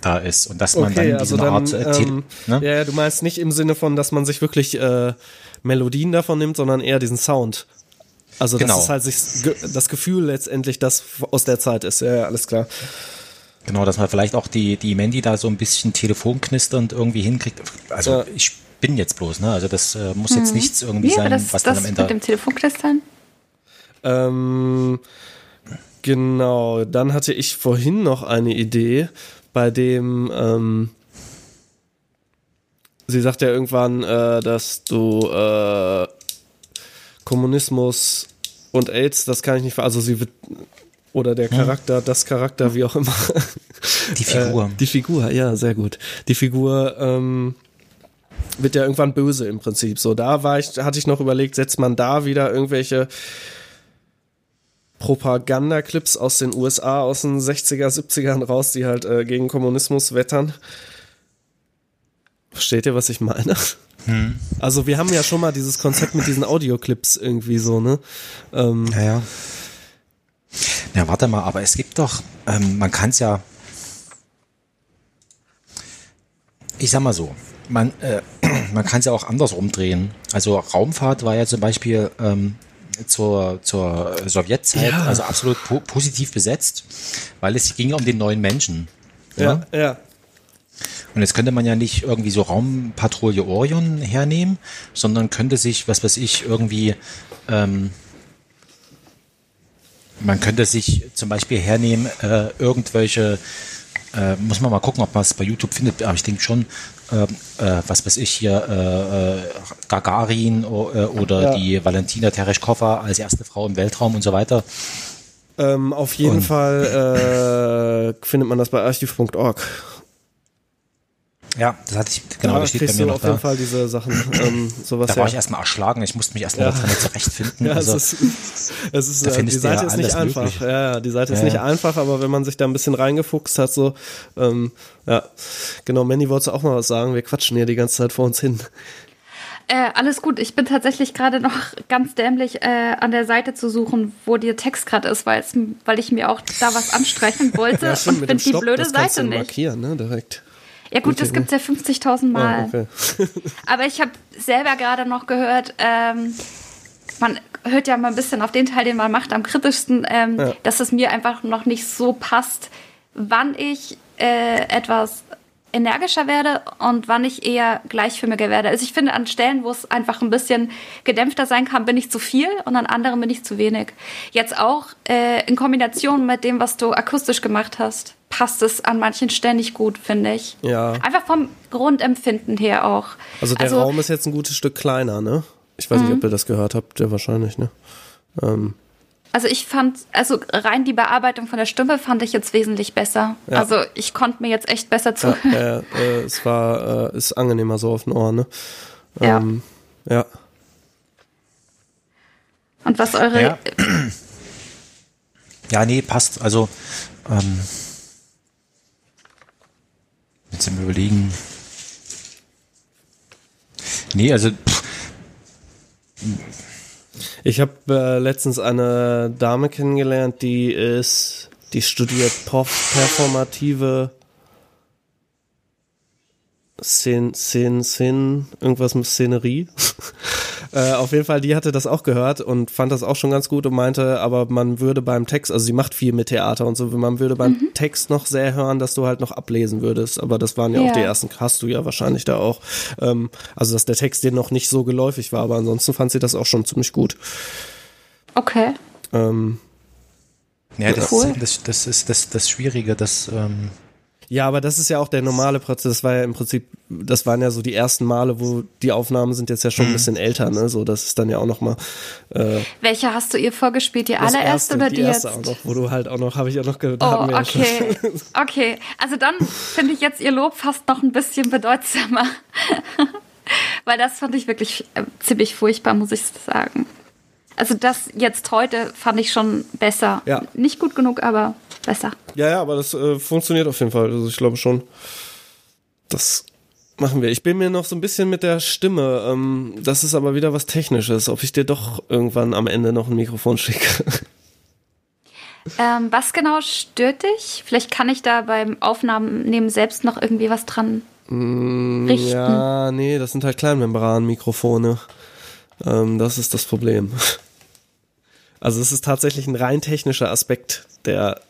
da ist und dass man Okay, dann also diese dann, Art äh, ähm, ne? ja, ja, du meinst nicht im Sinne von, dass man sich wirklich äh, Melodien davon nimmt, sondern eher diesen Sound. Also Genau. das ist halt sich das Gefühl letztendlich, das aus der Zeit ist. Ja, ja, alles klar. Genau, dass man vielleicht auch die, die Mandy da so ein bisschen telefonknisternd irgendwie hinkriegt. Also Ja. ich bin jetzt bloß, ne? Also das äh, muss jetzt nichts irgendwie Wie war sein, das, was dann das am Ende. mit dem Telefonknistern? Ähm, genau, dann hatte ich vorhin noch eine Idee, bei dem ähm, sie sagt ja irgendwann, äh, dass du äh, Kommunismus und AIDS, das kann ich nicht, ver- also sie wird oder der Charakter, das Charakter, wie auch immer. Die Figur. Äh, die Figur, ja, sehr gut. Die Figur ähm, wird ja irgendwann böse im Prinzip. So, da war ich, hatte ich noch überlegt, setzt man da wieder irgendwelche Propagandaclips aus den USA aus den 60er, 70ern raus, die halt äh, gegen Kommunismus wettern. Versteht ihr, was ich meine? Also wir haben ja schon mal dieses Konzept mit diesen Audioclips irgendwie so, ne? Ähm, Ja, ja. Ja, warte mal, aber es gibt doch, ähm, man kann es ja, ich sag mal so, man, äh, man kann es ja auch andersrum drehen. Also Raumfahrt war ja zum Beispiel ähm, zur, zur Sowjetzeit Ja. also absolut po positiv besetzt, weil es ging ja um den neuen Menschen. ja, ja. Und jetzt könnte man ja nicht irgendwie so Raumpatrouille Orion hernehmen, sondern könnte sich, was weiß ich, irgendwie, ähm, man könnte sich zum Beispiel hernehmen, äh, irgendwelche, äh, muss man mal gucken, ob man es bei YouTube findet, aber ich denke schon, ähm, äh, was weiß ich hier, äh, äh, Gagarin äh, oder Ja. die Valentina Tereshkova als erste Frau im Weltraum und so weiter. Ähm, auf jeden Und- Fall äh, findet man das bei archiv.org. Ja, das hatte ich, genau, da das steht bei mir du noch auf jeden da. Fall diese Sachen, ähm, sowas Da ja. war ich erstmal erschlagen, ich musste mich erstmal Ja. ja. drin zurechtfinden. Ja, also, es ist, es ist Da äh, die Seite ja ist nicht einfach. möglich. Ja, ja, die Seite ist Ja, nicht ja. einfach, aber wenn man sich da ein bisschen reingefuchst hat, so, ähm, ja, genau, Manny wolltest du auch mal was sagen, wir quatschen hier die ganze Zeit vor uns hin. Äh, alles gut. Ich bin tatsächlich gerade noch ganz dämlich äh, an der Seite zu suchen, wo der Text gerade ist, weil ich mir auch da was anstreichen wollte Ja, stimmt, und finde dem die Stopp, blöde das Seite du nicht. markieren, ne, direkt. Ja gut, das gibt's ja 50.000 Mal. Ah, okay. Aber ich habe selber gerade noch gehört, ähm, man hört ja mal ein bisschen auf den Teil, den man macht, am kritischsten, ähm, Ja. dass es mir einfach noch nicht so passt, wann ich äh, etwas energischer werde und wann ich eher gleichförmiger werde. Also ich finde, an Stellen, wo es einfach ein bisschen gedämpfter sein kann, bin ich zu viel und an anderen bin ich zu wenig. Jetzt auch äh, in Kombination mit dem, was du akustisch gemacht hast, passt es an manchen Stellen nicht gut, finde ich. Ja. Einfach vom Grundempfinden her auch. Also der Raum ist jetzt ein gutes Stück kleiner, ne? Ich weiß nicht, Mhm. ob ihr das gehört habt, ja wahrscheinlich, ne? Ähm, Also ich fand, also rein die Bearbeitung von der Stimme fand ich jetzt wesentlich besser. Ja. Also ich konnte mir jetzt echt besser ja, zuhören. äh, äh, es war, äh, ist angenehmer so auf den Ohren, ne? Ja. Ähm, ja. Und was eure Ja. Ja, nee, passt. Also, ähm, jetzt im Überlegen. Nee, also, pff, Ich habe äh, letztens eine Dame kennengelernt, die ist, die studiert Perf performative Szen, Szen, Szen, irgendwas mit Szenerie. äh, auf jeden Fall, die hatte das auch gehört und fand das auch schon ganz gut und meinte, aber man würde beim Text, also sie macht viel mit Theater und so, man würde beim Mhm. Text noch sehr hören, dass du halt noch ablesen würdest. Aber das waren ja, auch Ja. die ersten, hast du ja wahrscheinlich da auch. Ähm, also, dass der Text dir noch nicht so geläufig war, aber ansonsten fand sie das auch schon ziemlich gut. Okay. Ähm, ja, das, Cool. das, das ist das, das Schwierige, das, ähm, Ja, aber das ist ja auch der normale Prozess. Das war ja im Prinzip, das waren ja so die ersten Male, wo die Aufnahmen sind jetzt ja schon ein bisschen älter, ne? So, das ist dann ja auch noch mal äh, Welche hast du ihr vorgespielt? Die allererste erste, oder die die, erste jetzt? auch noch, wo du halt auch noch, habe ich auch noch gehört. Oh, ja schon. okay. Okay. Also dann finde ich jetzt ihr Lob fast noch ein bisschen bedeutsamer. Weil das fand ich wirklich äh, ziemlich furchtbar, muss ich sagen. Also das jetzt heute fand ich schon besser. Ja. Nicht gut genug, aber besser. Ja, ja, aber das äh, funktioniert auf jeden Fall. Also ich glaube schon, das machen wir. Ich bin mir noch so ein bisschen mit der Stimme. Ähm, das ist aber wieder was Technisches. Ob ich dir doch irgendwann am Ende noch ein Mikrofon schicke. Ähm, was genau stört dich? Vielleicht kann ich da beim Aufnahmen selbst noch irgendwie was dran richten. Ja, nee, das sind halt Kleinmembran-Mikrofone. Ähm, das ist das Problem. Also es ist tatsächlich ein rein technischer Aspekt, der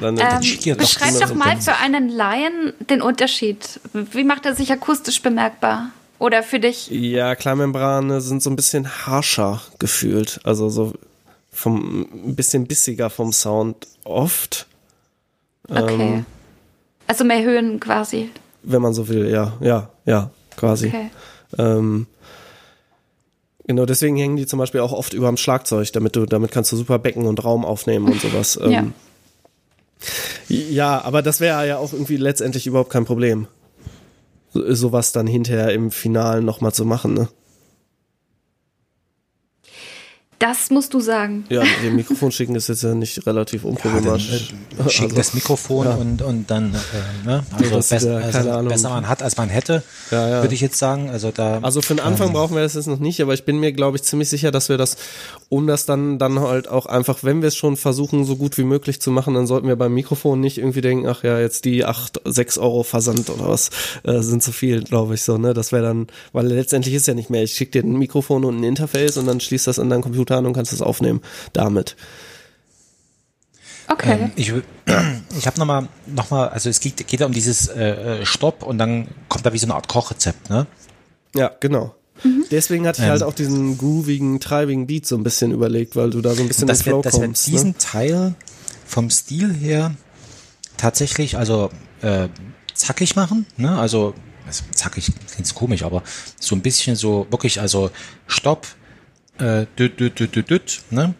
dann Ähm, ihr doch beschreib doch mal für einen Laien den Unterschied. Wie macht er sich akustisch bemerkbar? Oder für dich? Ja, Kleinmembrane sind so ein bisschen harscher gefühlt. Also so vom ein bisschen bissiger vom Sound oft, Okay. Ähm. also mehr Höhen quasi. wenn man so will, ja, ja, ja, quasi. Okay. Ähm, genau, deswegen hängen die zum Beispiel auch oft über dem Schlagzeug, damit du, damit kannst du super Becken und Raum aufnehmen und sowas. Ja. Ähm, ja, aber das wäre ja auch irgendwie letztendlich überhaupt kein Problem. So, sowas dann hinterher im Finalen nochmal zu machen, ne? Das musst du sagen. Ja, dem Mikrofon schicken ist jetzt ja nicht relativ ja, dann, unproblematisch. äh, schick Also, das Mikrofon ja. und, und dann, äh, ne, also, ist besser, ja keine also Ahnung. besser man hat, als man hätte, Ja, ja. würde ich jetzt sagen. Also da, Also für den Anfang ähm, brauchen wir das jetzt noch nicht, aber ich bin mir, glaube ich, ziemlich sicher, dass wir das, um das dann, dann halt auch einfach, wenn wir es schon versuchen, so gut wie möglich zu machen, dann sollten wir beim Mikrofon nicht irgendwie denken, ach ja, jetzt die acht, sechs Euro Versand oder was, äh, sind zu viel, glaube ich so, ne? Das wäre dann, weil letztendlich ist ja nicht mehr, ich schicke dir ein Mikrofon und ein Interface und dann schließt das an deinen Computer an und kannst es aufnehmen damit. Okay. Ähm, ich ich habe nochmal, noch mal, also es geht, geht ja um dieses äh, äh, Stopp und dann kommt da wie so eine Art Kochrezept, ne? Ja, genau. Deswegen hatte ich Ähm. halt auch diesen groovigen, treibigen Beat so ein bisschen überlegt, weil du da so ein bisschen in dass Flow wir, dass wir kommst. diesen ne? Teil vom Stil her tatsächlich, also äh, zackig machen, ne? Also also zackig klingt komisch, aber so ein bisschen so wirklich, also Stopp, äh, düt, düt, düt, düt, düt, ne?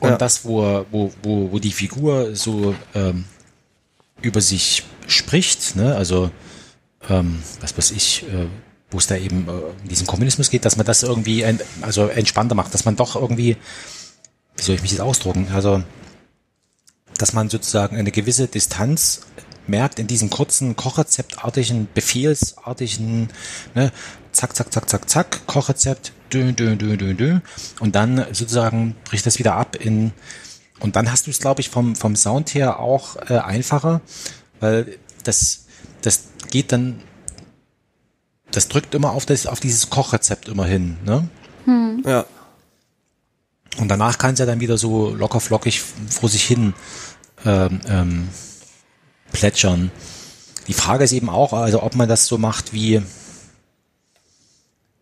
Und Ja. das, wo, wo, wo, wo die Figur so ähm, über sich spricht, ne? Also ähm, was weiß ich, äh, wo es da eben äh, um diesen Kommunismus geht, dass man das irgendwie ent, also entspannter macht, dass man doch irgendwie, wie soll ich mich jetzt ausdrucken, also dass man sozusagen eine gewisse Distanz merkt in diesen kurzen kochrezeptartigen, befehlsartigen, ne, zack, zack, zack, zack, zack, Kochrezept, dö, dö, dö, dö, dö. Und dann sozusagen bricht das wieder ab in, und dann hast du es, glaube ich, vom, vom Sound her auch äh, einfacher, weil das, das geht dann, das drückt immer auf, das, auf dieses Kochrezept immer hin, ne? Ja. Und danach kann es ja dann wieder so locker flockig vor sich hin ähm, ähm, plätschern. Die Frage ist eben auch, also ob man das so macht wie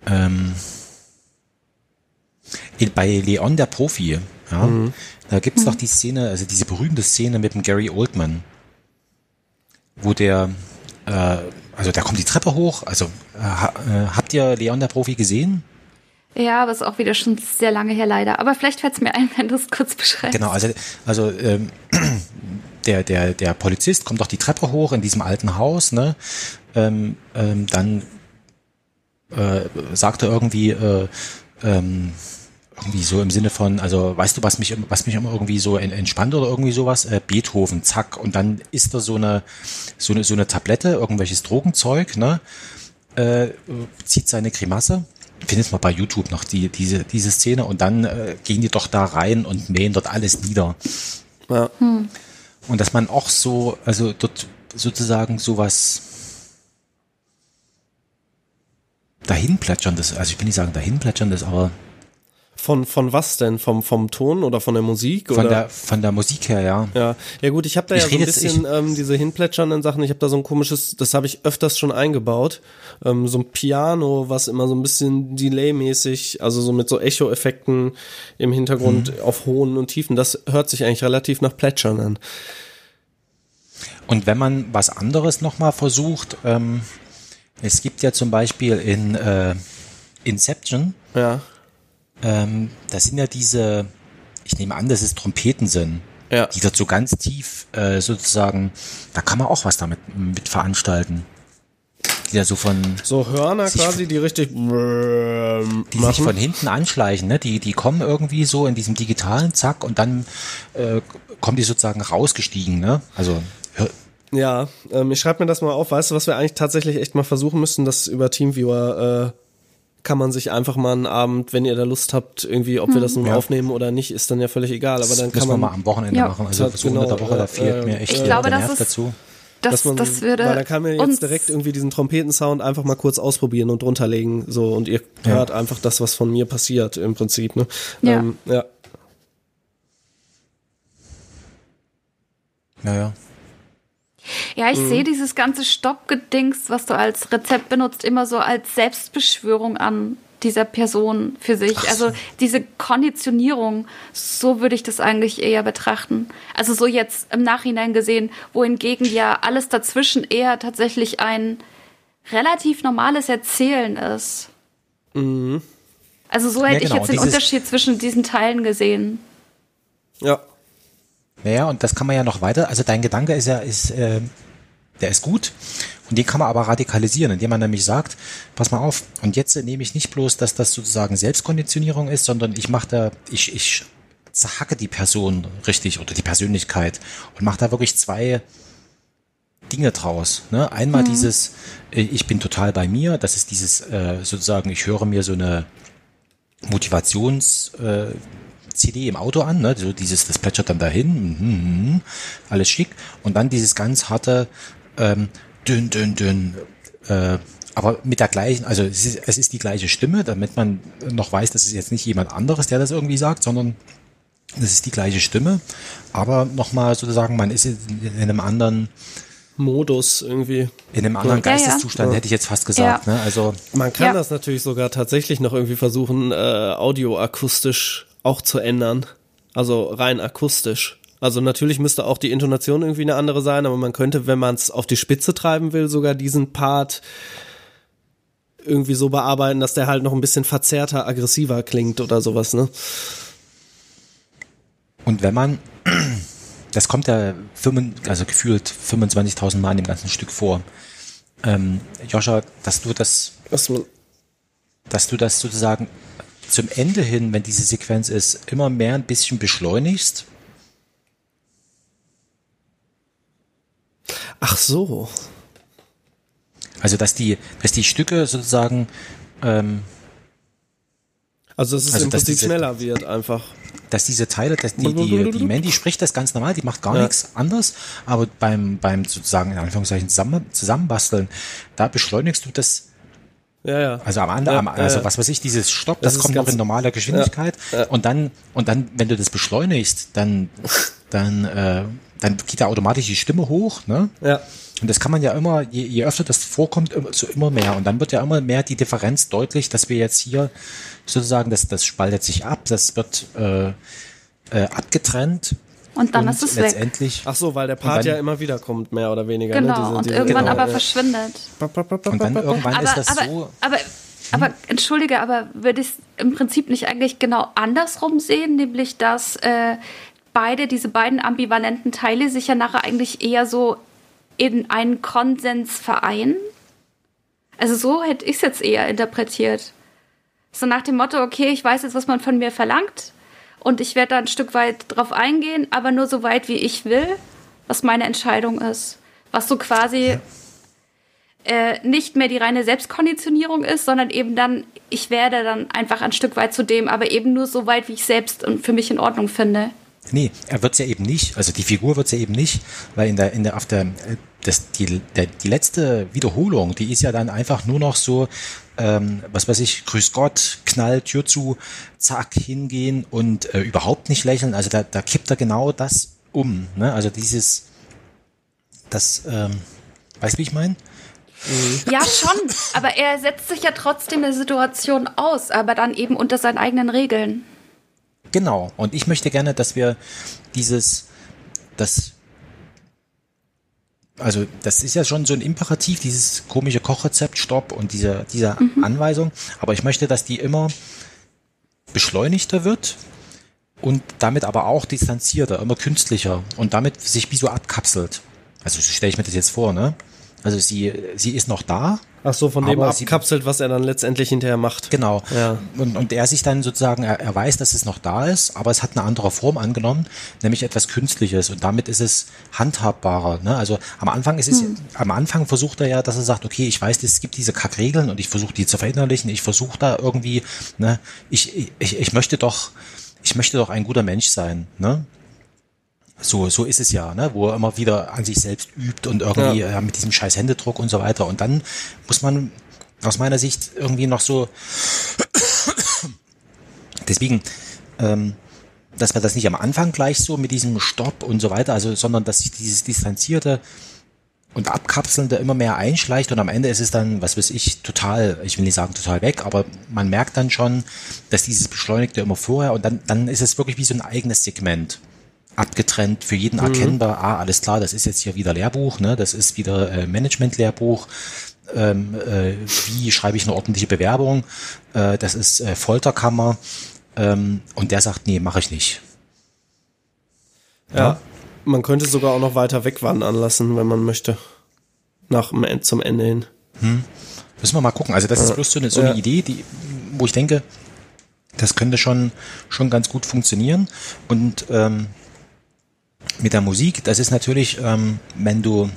ähm, bei Leon der Profi. Ja, Da gibt's doch die Szene, also diese berühmte Szene mit dem Gary Oldman, wo der, äh, also da kommt die Treppe hoch. Also äh, äh, habt ihr Leon der Profi gesehen? Ja, aber ist auch wieder schon sehr lange her leider. Aber vielleicht fällt es mir ein, wenn du es kurz beschreibst. Genau, also, also ähm, der, der, der Polizist kommt doch die Treppe hoch in diesem alten Haus, ne? Ähm, ähm, dann äh, sagt er irgendwie, äh, ähm, irgendwie so im Sinne von, also weißt du, was mich, was mich immer irgendwie so en- entspannt oder irgendwie sowas? Äh, Beethoven, zack. Und dann isst er so eine, so eine, so eine Tablette, irgendwelches Drogenzeug, ne? Äh, zieht seine Grimasse. Findest mal bei YouTube noch die, diese, diese Szene und dann äh, gehen die doch da rein und mähen dort alles nieder. Ja. Und dass man auch so, also dort sozusagen sowas dahin plätscherndes, also ich will nicht sagen dahin plätscherndes, aber Von, von was denn? Vom, vom Ton oder von der Musik? von oder? der, von der Musik her, ja. Ja, ja gut, ich habe da Ich ja so ein rede jetzt- bisschen ähm, diese hinplätschernden Sachen. Ich habe da so ein komisches, das habe ich öfters schon eingebaut, ähm, so ein Piano, was immer so ein bisschen Delay-mäßig, also so mit so Echo-Effekten im Hintergrund Mhm. auf hohen und tiefen. Das hört sich eigentlich relativ nach Plätschern an. Und wenn man was anderes nochmal versucht, ähm, es gibt ja zum Beispiel in äh, Inception, Ja, ähm, das sind ja diese, ich nehme an, dass es Trompeten sind, ja, die dort so ganz tief äh, sozusagen, da kann man auch was damit mit veranstalten. Die da so von, so Hörner quasi, die richtig die machen. sich von hinten anschleichen, ne? Die, die kommen irgendwie so in diesem digitalen Zack und dann äh, kommen die sozusagen rausgestiegen, ne? Also hör- Ja, ähm, ich schreibe mir das mal auf. Weißt du, was wir eigentlich tatsächlich echt mal versuchen müssen, das über Teamviewer äh, kann man sich einfach mal einen Abend, wenn ihr da Lust habt, irgendwie, ob wir das nun Ja. aufnehmen oder nicht, ist dann ja völlig egal. Aber das dann müssen kann wir man mal am Wochenende Ja. machen. Also Das so unter genau, der Woche, da äh, fehlt mir äh, echt ich glaube, der das Nerv ist- dazu. Das, dass man, das würde weil dann kann man jetzt direkt irgendwie diesen Trompetensound einfach mal kurz ausprobieren und drunter legen, so und ihr Ja. hört einfach das, was von mir passiert im Prinzip, ne? Ja. Ähm, ja. Ja, ja. Ja, ich Mhm. sehe dieses ganze Stoppgedings, was du als Rezept benutzt, immer so als Selbstbeschwörung an dieser Person für sich. Also diese Konditionierung, so würde ich das eigentlich eher betrachten. Also so jetzt im Nachhinein gesehen, wohingegen ja alles dazwischen eher tatsächlich ein relativ normales Erzählen ist. Also so hätte Ja, genau. ich jetzt den Unterschied zwischen diesen Teilen gesehen. Ja. Naja, und das kann man ja noch weiter, also dein Gedanke ist ja, ist, äh, der ist gut und den kann man aber radikalisieren, indem man nämlich sagt, pass mal auf, und jetzt nehme ich nicht bloß, dass das sozusagen Selbstkonditionierung ist, sondern ich mache da, ich, ich zerhacke die Person richtig oder die Persönlichkeit und mache da wirklich zwei Dinge draus. Ne? Einmal dieses, äh, ich bin total bei mir, das ist dieses äh, sozusagen, ich höre mir so eine Motivations äh, CD im Auto an, ne? so dieses, das plätschert dann dahin, mhm, mhm, alles schick. Und dann dieses ganz harte, ähm, dünn, dünn, dünn, äh, aber mit der gleichen, also es ist, es ist die gleiche Stimme, damit man noch weiß, das ist jetzt nicht jemand anderes, der das irgendwie sagt, sondern das ist die gleiche Stimme, aber nochmal sozusagen, man ist in, in einem anderen, Modus irgendwie. in einem anderen Ja, ja. Geisteszustand, hätte ich jetzt fast gesagt. Ja. Ne? Also Man kann Ja. das natürlich sogar tatsächlich noch irgendwie versuchen, äh, audioakustisch auch zu ändern. Also rein akustisch. Also natürlich müsste auch die Intonation irgendwie eine andere sein, aber man könnte, wenn man es auf die Spitze treiben will, sogar diesen Part irgendwie so bearbeiten, dass der halt noch ein bisschen verzerrter, aggressiver klingt oder sowas, ne? Und wenn man, das kommt ja also gefühlt 25.000 Mal in dem ganzen Stück vor, ähm, Joscha, dass du das, man, dass du das sozusagen zum Ende hin, wenn diese Sequenz ist, immer mehr ein bisschen beschleunigst. Ach so. Also dass die, dass die Stücke sozusagen ähm, Also dass es Also, im Prinzip diese- schneller wird einfach. dass diese Teile, dass die, die, die Mandy spricht das ganz normal, die macht gar Ja. nichts anders, aber beim, beim sozusagen in Anführungszeichen zusammen, zusammenbasteln, da beschleunigst du das, Ja, ja. also am anderen, Ja, also ja, was weiß ich, dieses Stopp, Das das, kommt noch in normaler Geschwindigkeit und dann, und dann, wenn du das beschleunigst, dann, dann, äh, dann geht da automatisch die Stimme hoch, ne? Ja. Und das kann man ja immer, je, je öfter das vorkommt, immer- so immer mehr. Und dann wird ja immer mehr die Differenz deutlich, dass wir jetzt hier sozusagen, das, das spaltet sich ab, das wird äh, äh, abgetrennt. Und dann ist es weg. letztendlich. Ach so, weil der Part Und dann- ja immer wieder kommt, mehr oder weniger. Genau, ne? Diese- und diese- irgendwann genau, aber verschwindet. Und dann irgendwann aber, ist das aber, so. aber, aber entschuldige, aber würde ich es im Prinzip nicht eigentlich genau andersrum sehen, nämlich dass äh, beide, diese beiden ambivalenten Teile sich ja nachher eigentlich eher so in einen Konsens vereinen? Also so hätte ich es jetzt eher interpretiert. So nach dem Motto, okay, ich weiß jetzt, was man von mir verlangt und ich werde da ein Stück weit drauf eingehen, aber nur so weit, wie ich will, was meine Entscheidung ist. Was so quasi äh, nicht mehr die reine Selbstkonditionierung ist, sondern eben dann, ich werde dann einfach ein Stück weit zu dem, aber eben nur so weit, wie ich selbst und für mich in Ordnung finde. Nee, er wird's ja eben nicht. Also die Figur wird's ja eben nicht, weil in der, in der, auf der, äh, das, die, der, die letzte Wiederholung, die ist ja dann einfach nur noch so, ähm, was weiß ich, grüß Gott, Knall, Tür zu, zack, hingehen und äh, überhaupt nicht lächeln. Also da, da kippt er genau das um. Ne? Also dieses, das, ähm, weißt du, wie ich meine? Ja, schon, aber er setzt sich ja trotzdem der Situation aus, aber dann eben unter seinen eigenen Regeln. Genau. Und ich möchte gerne, dass wir dieses, das, also das ist ja schon so ein Imperativ, dieses komische Kochrezept, Stopp und diese, diese Anweisung. Aber ich möchte, dass die immer beschleunigter wird und damit aber auch distanzierter, immer künstlicher und damit sich wie so abkapselt. Also so stelle ich mir das jetzt vor, ne? Also sie, sie ist noch da, Ach so, von dem Aber sie- abkapselt, was er dann letztendlich hinterher macht. Genau. Ja. Und, und er sich dann sozusagen, er, er weiß, dass es noch da ist, aber es hat eine andere Form angenommen, nämlich etwas Künstliches. Und damit ist es handhabbarer. Ne? Also am Anfang ist es, am Anfang versucht er ja, dass er sagt, okay, ich weiß, es gibt diese Kackregeln und ich versuche die zu verinnerlichen. Ich versuche da irgendwie, ne, ich, ich, ich möchte doch, ich möchte doch ein guter Mensch sein. Ne? So, so ist es ja, ne? wo er immer wieder an sich selbst übt und irgendwie Ja. äh, mit diesem scheiß Händedruck und so weiter. Und dann muss man aus meiner Sicht irgendwie noch so, deswegen, ähm, dass man das nicht am Anfang gleich so mit diesem Stopp und so weiter, also, sondern dass sich dieses distanzierte und abkapselnde immer mehr einschleicht und am Ende ist es dann, was weiß ich, total, ich will nicht sagen total weg, aber man merkt dann schon, dass dieses Beschleunigte immer vorher und dann, dann ist es wirklich wie so ein eigenes Segment abgetrennt, für jeden erkennbar, ah, alles klar, das ist jetzt hier wieder Lehrbuch, ne, das ist wieder äh, Management-Lehrbuch, ähm, äh, wie schreibe ich eine ordentliche Bewerbung, äh, das ist äh, Folterkammer ähm, und der sagt, nee, mache ich nicht. Ja. Man könnte sogar auch noch weiter wegwandern lassen, wenn man möchte. Nach zum Ende hin. Müssen wir mal gucken. Also das ist bloß so eine, so eine Ja. Idee, die, wo ich denke, das könnte schon, schon ganz gut funktionieren. Und ähm, mit der Musik, das ist natürlich, ähm, wenn du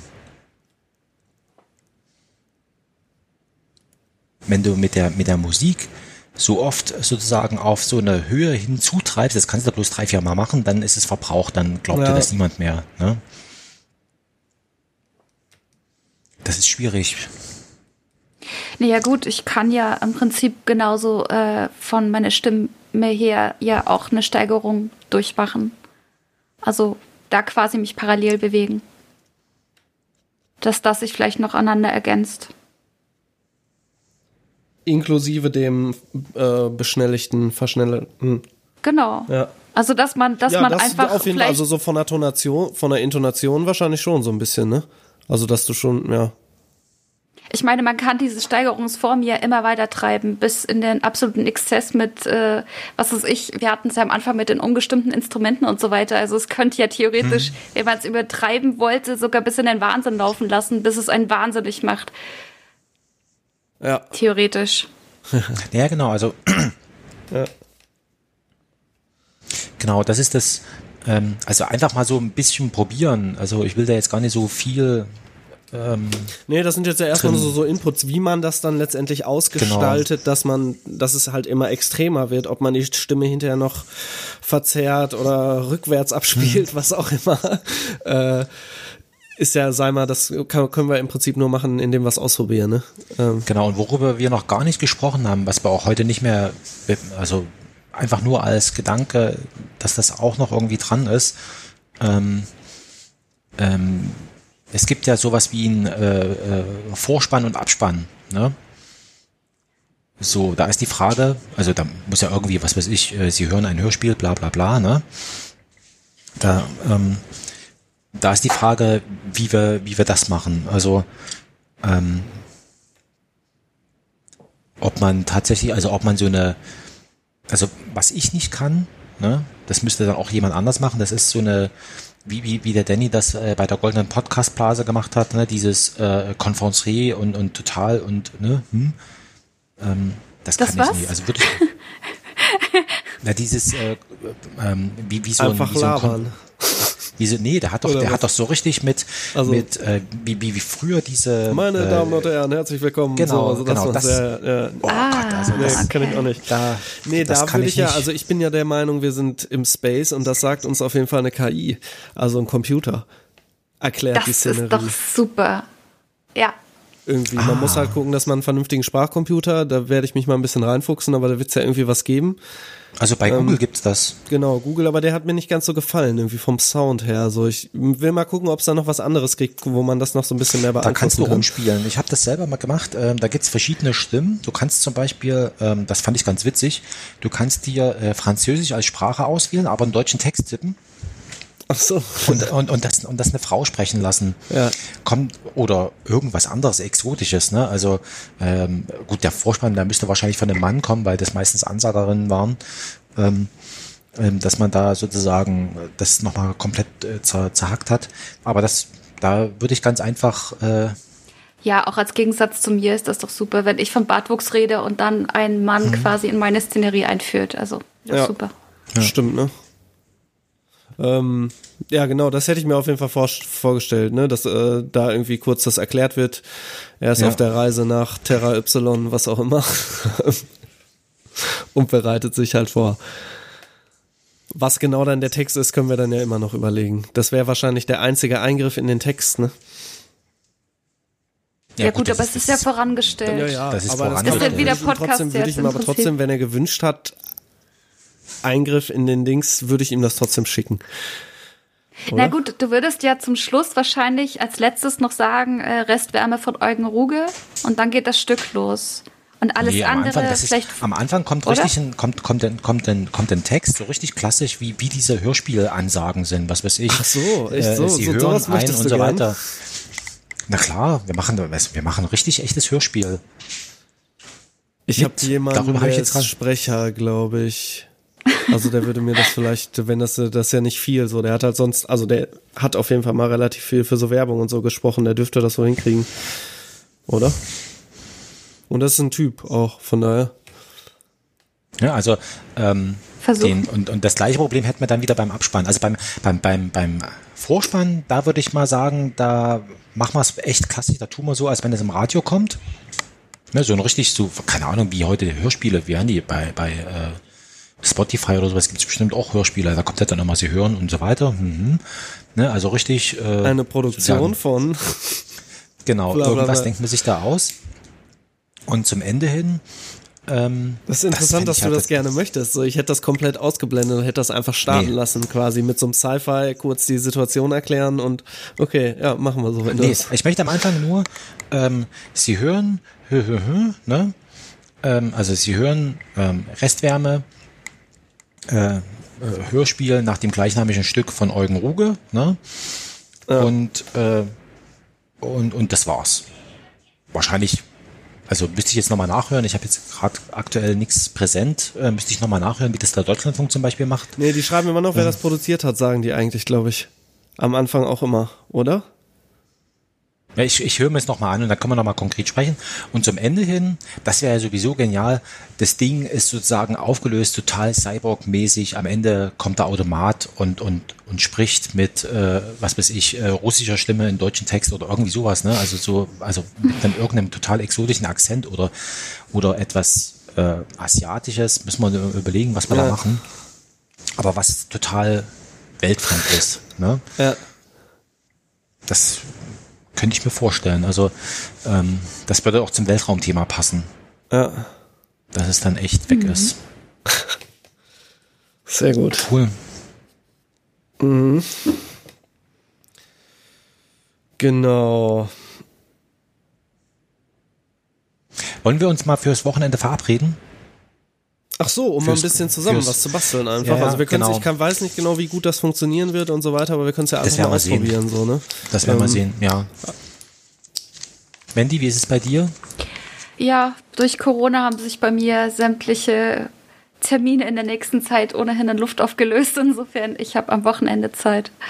wenn du mit der mit der Musik so oft sozusagen auf so eine Höhe hinzutreibst, das kannst du bloß drei, vier Mal machen, dann ist es verbraucht, dann glaubt dir Ja. das niemand mehr. Ne? Das ist schwierig. Naja gut, ich kann ja im Prinzip genauso äh, von meiner Stimme her ja auch eine Steigerung durchmachen. Also da quasi mich parallel bewegen. Dass das sich vielleicht noch aneinander ergänzt. Inklusive dem äh, beschnelligten, verschnellten. Genau. Ja. Also dass man, dass ja, man das einfach auf jeden Fall, vielleicht also so von der Tonation, von der Intonation wahrscheinlich schon so ein bisschen, ne? Also dass du schon, ja. Ich meine, man kann diese Steigerungsform ja immer weiter treiben, bis in den absoluten Exzess mit, äh, was weiß ich, wir hatten es ja am Anfang mit den unbestimmten Instrumenten und so weiter. Also es könnte ja theoretisch, wenn man es übertreiben wollte, sogar bis in den Wahnsinn laufen lassen, bis es einen wahnsinnig macht. Ja. Theoretisch. Ja, genau, also ja. genau, das ist das, ähm, also einfach mal so ein bisschen probieren. Also ich will da jetzt gar nicht so viel ähm, Nee, das sind jetzt ja erstmal nur so, so Inputs, wie man das dann letztendlich ausgestaltet, Genau. dass man, dass es halt immer extremer wird, ob man die Stimme hinterher noch verzerrt oder rückwärts abspielt, Hm. was auch immer. Äh, ist ja, sei mal, das kann, können wir im Prinzip nur machen, indem wir es ausprobieren, ne? Ähm, Genau, und worüber wir noch gar nicht gesprochen haben, was wir auch heute nicht mehr, also einfach nur als Gedanke, dass das auch noch irgendwie dran ist. Ähm, ähm, es gibt ja sowas wie ein äh, äh, Vorspann und Abspann. Ne? So, da ist die Frage, also da muss ja irgendwie, was weiß ich, äh, Sie hören ein Hörspiel, bla bla bla, ne? Da, ähm, da ist die Frage, wie wir, wie wir das machen. Also ähm, ob man tatsächlich, also ob man so eine, also was ich nicht kann, ne, das müsste dann auch jemand anders machen, das ist so eine, wie, wie, wie der Danny das äh, bei der Goldenen Podcast Blase gemacht hat, ne, dieses äh, Konferencier und, und total und, ne, hm, ähm, das, Das kann was? ich nicht. Also wirklich. Na, dieses, äh, ähm, wie, wie so einfach ein, wie so ein Kon- labern. wie so, nee, der hat doch, Oder der was? hat doch so richtig mit, Also- mit äh, wie, wie, wie früher diese. Meine äh, Damen und Herren, herzlich willkommen. genau, so, also das genau, war das- sehr, ja, Oh Gott, also nee, das, kann ich auch nicht. da, Nee, das da kann würde ich ja, also ich bin ja der Meinung, wir sind im Space und das sagt uns auf jeden Fall eine KI, also ein Computer. Erklärt die Das Szenerie. ist doch super. Ja. Irgendwie. Man muss Ah. halt gucken, dass man einen vernünftigen Sprachcomputer, da werde ich mich mal ein bisschen reinfuchsen, aber da wird's ja irgendwie was geben. Also bei ähm, Google gibt's das. Genau, Google, aber der hat mir nicht ganz so gefallen, irgendwie vom Sound her. So, ich will mal gucken, ob es da noch was anderes gibt, wo man das noch so ein bisschen mehr Da beeinflussen kannst du kann. rumspielen. Ich habe das selber mal gemacht. Ähm, da gibt's verschiedene Stimmen. Du kannst zum Beispiel, ähm, das fand ich ganz witzig, du kannst dir äh, Französisch als Sprache auswählen, aber einen deutschen Text tippen Ach so. und, und, und, das, und das eine Frau sprechen lassen. Ja. Kommt, oder irgendwas anderes, Exotisches. Ne? Also ähm, gut, der Vorspann, der müsste wahrscheinlich von einem Mann kommen, weil das meistens Ansagerinnen waren. Ähm, ähm, dass man da sozusagen das nochmal komplett äh, zer, zerhackt hat. Aber das, da würde ich ganz einfach äh, Ja, auch als Gegensatz zu mir ist das doch super, wenn ich von Bartwuchs rede und dann ein Mann quasi in meine Szenerie einführt. Also, das Ja. ist super. Stimmt, ne? Ähm, ja, genau, das hätte ich mir auf jeden Fall vor, vorgestellt, ne, dass äh, da irgendwie kurz das erklärt wird. Er ist Ja. auf der Reise nach Terra Y, was auch immer. Und bereitet sich halt vor. Was genau dann der Text ist, können wir dann ja immer noch überlegen. Das wäre wahrscheinlich der einzige Eingriff in den Text, ne? Ja, gut, das aber es ist ja vorangestellt. Das ist aber vorangestellt. Das ist ja wieder würde ich ihm Podcast trotzdem, würde ich ihm aber trotzdem, wenn er gewünscht hat, Eingriff in den Dings, würde ich ihm das trotzdem schicken. Na gut, du würdest ja zum Schluss wahrscheinlich als letztes noch sagen, äh, Restwärme von Eugen Ruge und dann geht das Stück los. Und alles Nee, am andere Anfang, ist, vielleicht. am Anfang kommt Oder? richtig ein, kommt, kommt, ein, kommt, ein, kommt ein Text, so richtig klassisch, wie, wie diese Hörspielansagen sind, was weiß ich. Ach so, echt so? Sie So- hören sowas ein und so gern? weiter. Na klar, wir machen, wir machen richtig echtes Hörspiel. Ich habe jemanden, darüber hab ich der jetzt Sprecher, glaube ich. Also der würde mir das vielleicht, wenn das, das ist ja nicht viel so, der hat halt sonst, also der hat auf jeden Fall mal relativ viel für so Werbung und so gesprochen, der dürfte das so hinkriegen. Oder? Und das ist ein Typ auch, von daher. Ja, also ähm, den, und, und das gleiche Problem hätten wir dann wieder beim Abspann. Also beim, beim, beim, beim Vorspann, da würde ich mal sagen, da machen wir es echt klassisch, da tun wir so, als wenn es im Radio kommt. Ne, so ein richtig, so, keine Ahnung, wie heute Hörspiele, wie haben die bei, bei äh, Spotify oder sowas gibt es bestimmt auch Hörspiele, da kommt ja dann immer, sie hören und so weiter. Mhm. Ne, also richtig. Äh, Eine Produktion von, Genau, Bla, bla, irgendwas bla. denkt man sich da aus. Und zum Ende hin. Ähm, das ist interessant, find dass du halt das gerne möchtest. So, ich hätte das komplett ausgeblendet und hätte das einfach starten Nee. lassen, quasi mit so einem Sci-Fi kurz die Situation erklären und okay, ja, machen wir so. Nee, das- ich möchte am Anfang nur, ähm, Sie hören, hö, hö, hö, ne? Ähm, also Sie hören ähm, Restwärme, äh, äh, Hörspiel nach dem gleichnamigen Stück von Eugen Ruge, ne? Und, äh, und, und das war's. Wahrscheinlich, also müsste ich jetzt nochmal nachhören, ich habe jetzt gerade aktuell nichts präsent, äh, müsste ich nochmal nachhören, wie das der Deutschlandfunk zum Beispiel macht. Nee, die schreiben immer noch, wer das produziert hat, sagen die eigentlich, glaube ich. Am Anfang auch immer, oder? Ja, ich, ich höre mir es nochmal an und dann können wir nochmal konkret sprechen. Und zum Ende hin, das wäre ja sowieso genial, das Ding ist sozusagen aufgelöst, total Cyborg-mäßig. Am Ende kommt der Automat und, und, und spricht mit, äh, was weiß ich, äh, russischer Stimme in deutschen Text oder irgendwie sowas, ne? Also so, also mit dann irgendeinem total exotischen Akzent oder, oder etwas äh, Asiatisches. Müssen wir überlegen, was wir Ja. da machen. Aber was total weltfremd ist, ne? Ja. Das könnte ich mir vorstellen. Also ähm, das würde auch zum Weltraumthema passen, Ja. dass es dann echt weg ist. Sehr gut. Cool. Genau. Wollen wir uns mal fürs Wochenende verabreden? Ach so, um mal ein bisschen zusammen was zu basteln einfach. Ja, ja, also wir können genau. ich kann, weiß nicht genau, wie gut das funktionieren wird und so weiter, aber wir können es ja einfach mal wir ausprobieren, so, ne? Das werden wir Ähm, sehen, ja. Wendy, wie ist es bei dir? Ja, durch Corona haben sich bei mir sämtliche Termine in der nächsten Zeit ohnehin in Luft aufgelöst. Insofern, ich habe am Wochenende Zeit.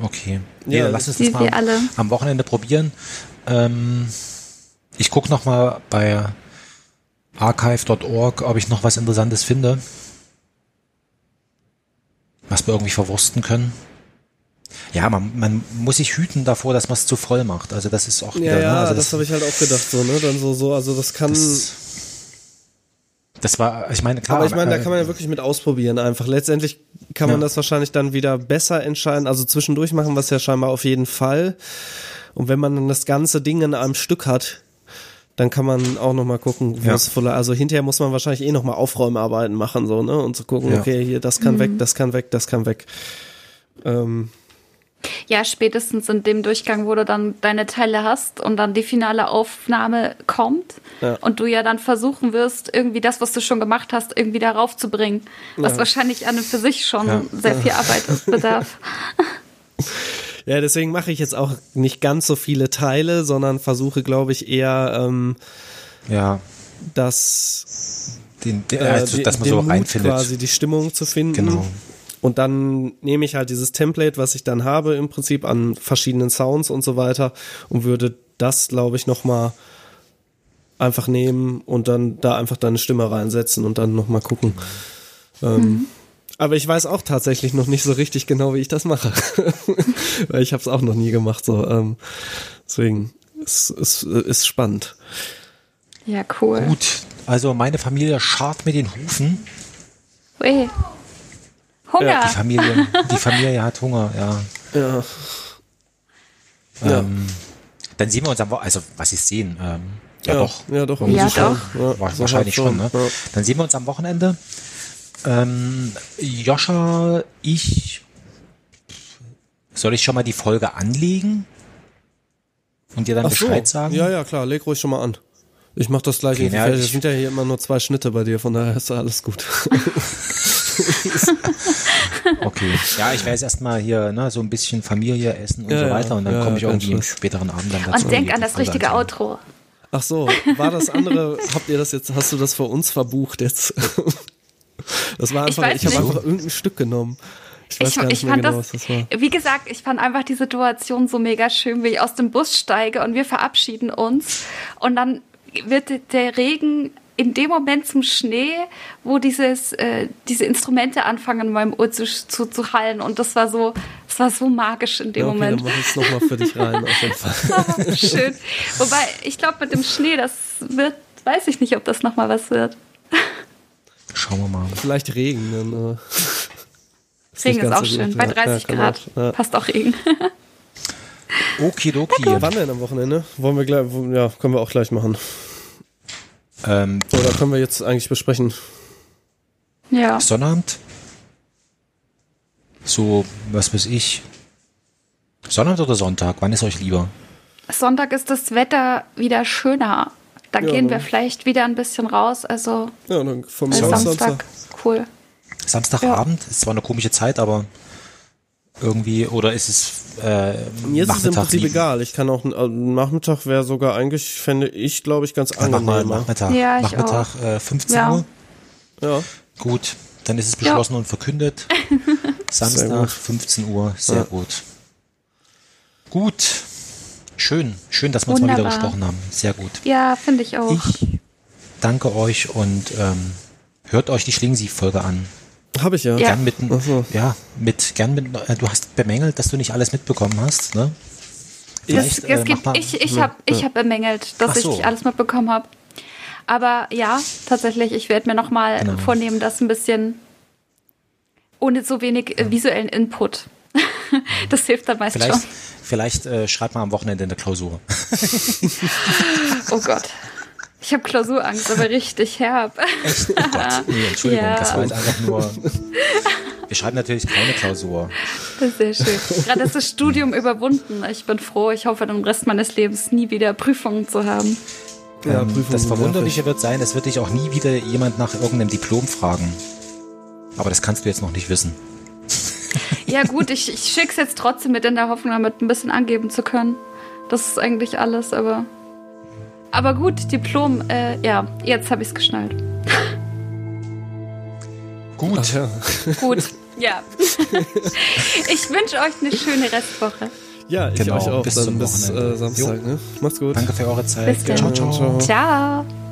Okay. Nee, Ja, dann lass uns das mal wir alle. am Wochenende probieren. Ähm, ich gucke noch mal bei archive.org, ob ich noch was Interessantes finde. Was wir irgendwie verwursten können. Ja, man, man muss sich hüten davor, dass man es zu voll macht. Also das ist auch Ja, wieder, ja, ne? also das, habe ich halt auch gedacht, so, ne? Dann so, so, also das kann. das, das war, ich meine, klar. aber ich meine, da äh, kann man ja wirklich mit ausprobieren einfach. Letztendlich kann man Ja. das wahrscheinlich dann wieder besser entscheiden. Also zwischendurch machen wir es ja scheinbar auf jeden Fall. Und wenn man dann das ganze Ding in einem Stück hat, dann kann man auch noch mal gucken, wo Ja. es voller, also hinterher muss man wahrscheinlich eh noch mal Aufräumarbeiten machen, so, ne? Und zu gucken, Ja. okay, hier, das kann weg, das kann weg, das kann weg. Ähm, Ja, spätestens in dem Durchgang, wo du dann deine Teile hast und dann die finale Aufnahme kommt Ja. und du ja dann versuchen wirst, irgendwie das, was du schon gemacht hast, irgendwie darauf zu bringen. Was Ja. wahrscheinlich an und für sich schon Ja. sehr viel Arbeit bedarf. Ja, deswegen mache ich jetzt auch nicht ganz so viele Teile, sondern versuche, glaube ich, eher ähm, ja, das, den, den, äh, also, dass man den so Mut reinfindet. quasi die Stimmung zu finden. Genau. Und dann nehme ich halt dieses Template, was ich dann habe, im Prinzip an verschiedenen Sounds und so weiter und würde das, glaube ich, noch mal einfach nehmen und dann da einfach deine Stimme reinsetzen und dann noch mal gucken. Ähm, aber ich weiß auch tatsächlich noch nicht so richtig genau, wie ich das mache. Weil ich habe es auch noch nie gemacht. So, ähm, deswegen es, es ist spannend. Ja, cool. Gut, also meine Familie scharrt mit den Hufen. Ui. Hunger. Die Familie, die Familie hat Hunger, ja. Ja. Ja. Ähm, dann sehen wir uns am Wochenende, also was ist sehen? Ähm, ja, Ja, doch. ja, doch, Ja, schon. doch. Ja, Wahrscheinlich schon, ne? ja. Dann sehen wir uns am Wochenende. Ähm, Joscha, ich soll ich schon mal die Folge anlegen und dir dann Ach so. Bescheid sagen? Ja, ja, klar, leg ruhig schon mal an. Ich mach das gleich Okay, Es sind ja hier immer nur zwei Schnitte bei dir, von daher ist ja alles gut. Okay. Ja, ich werde jetzt erstmal hier ne, so ein bisschen Familie essen und Ja, so weiter und dann Ja, komme ich irgendwie im späteren Abend dann dazu. Und denk an das Folge richtige anzuhören. Outro. Ach so, war das andere, habt ihr das jetzt, hast du das für uns verbucht jetzt? Das war Ich einfach, weiß ich, habe einfach irgendein Stück genommen. Ich weiß Ich, gar nicht ich fand genau, das, das war. wie gesagt, ich fand einfach die Situation so mega schön, wie ich aus dem Bus steige und wir verabschieden uns und dann wird der Regen in dem Moment zum Schnee, wo dieses, äh, diese Instrumente anfangen in meinem Ohr zu, zu, zu hallen und das war so, das war so magisch in dem Ja, okay, Moment. dann mach ich es nochmal für dich rein, auf jeden Fall. War schön. Wobei, ich glaube, mit dem Schnee, das wird, weiß ich nicht, ob das nochmal was wird. Schauen wir mal. Vielleicht Regen, dann, äh, nicht Regen ist auch so schön. Bei Ja, 30 kann Grad auch, ja. passt auch Regen. Okidoki. Wann denn am Wochenende? Wollen wir gleich, ja, können wir auch gleich machen. Ähm, Oder können wir jetzt eigentlich besprechen? ja. Sonnabend. So, was weiß ich. Sonnabend oder Sonntag? Wann ist euch lieber? Sonntag ist das Wetter wieder schöner. Da Ja, gehen wir vielleicht wieder ein bisschen raus. Also Ja, dann von mir aus Samstag. Cool. Samstagabend? Ist zwar eine komische Zeit, aber irgendwie, oder ist es äh, Mir ist es im Nachmittag Prinzip lieb- egal. Ich kann auch, äh, Nachmittag wäre sogar eigentlich, fände ich, glaube ich, ganz Dann angenehm. Nachmittag. Ja, ich Nachmittag äh, 15 Ja. Uhr. Ja. Gut, dann ist es beschlossen und verkündet. Samstag, gut. 15 Uhr, sehr Ja. gut. Gut, Schön, schön, dass wir uns mal wieder gesprochen haben. Sehr gut. Ja, finde ich auch. Ich danke euch und ähm, hört euch die Schlingensief-Folge an. Habe ich ja. Ja. Gern mit, so. ja, mit, gern mit, äh, du hast bemängelt, dass du nicht alles mitbekommen hast, ne? Das, äh, gibt, mal- ich ich habe ich hab bemängelt, dass Ach ich so. nicht alles mitbekommen habe. Aber ja, tatsächlich, ich werde mir nochmal Genau. vornehmen, das ein bisschen ohne so wenig äh, visuellen Input. das hilft dann meist Vielleicht, schon. Vielleicht äh, schreibt mal am Wochenende eine Klausur. Oh Gott. Ich habe Klausurangst, aber richtig herb. Echt? Oh Gott, nee, Entschuldigung, Ja. das war jetzt einfach nur. Wir schreiben natürlich keine Klausur. Das ist sehr schön. Gerade ist das Studium überwunden. Ich bin froh. Ich hoffe, den Rest meines Lebens nie wieder Prüfungen zu haben. Ja, Ähm, Prüfungen das Verwunderliche wird sein, es wird dich auch nie wieder jemand nach irgendeinem Diplom fragen. Aber das kannst du jetzt noch nicht wissen. Ja gut, ich, ich schick's jetzt trotzdem mit in der Hoffnung, damit ein bisschen angeben zu können. Das ist eigentlich alles, aber... Aber gut, Diplom, äh, ja, jetzt habe ich's geschnallt. Gut. Ach ja. Gut, ja. ich wünsche euch eine schöne Restwoche. Ja, ich Genau, euch auch. bis Dann zum bis äh, Samstag, ne? Macht's gut. Danke für eure Zeit. Bis dann. Ciao, ciao. Ciao. Ciao.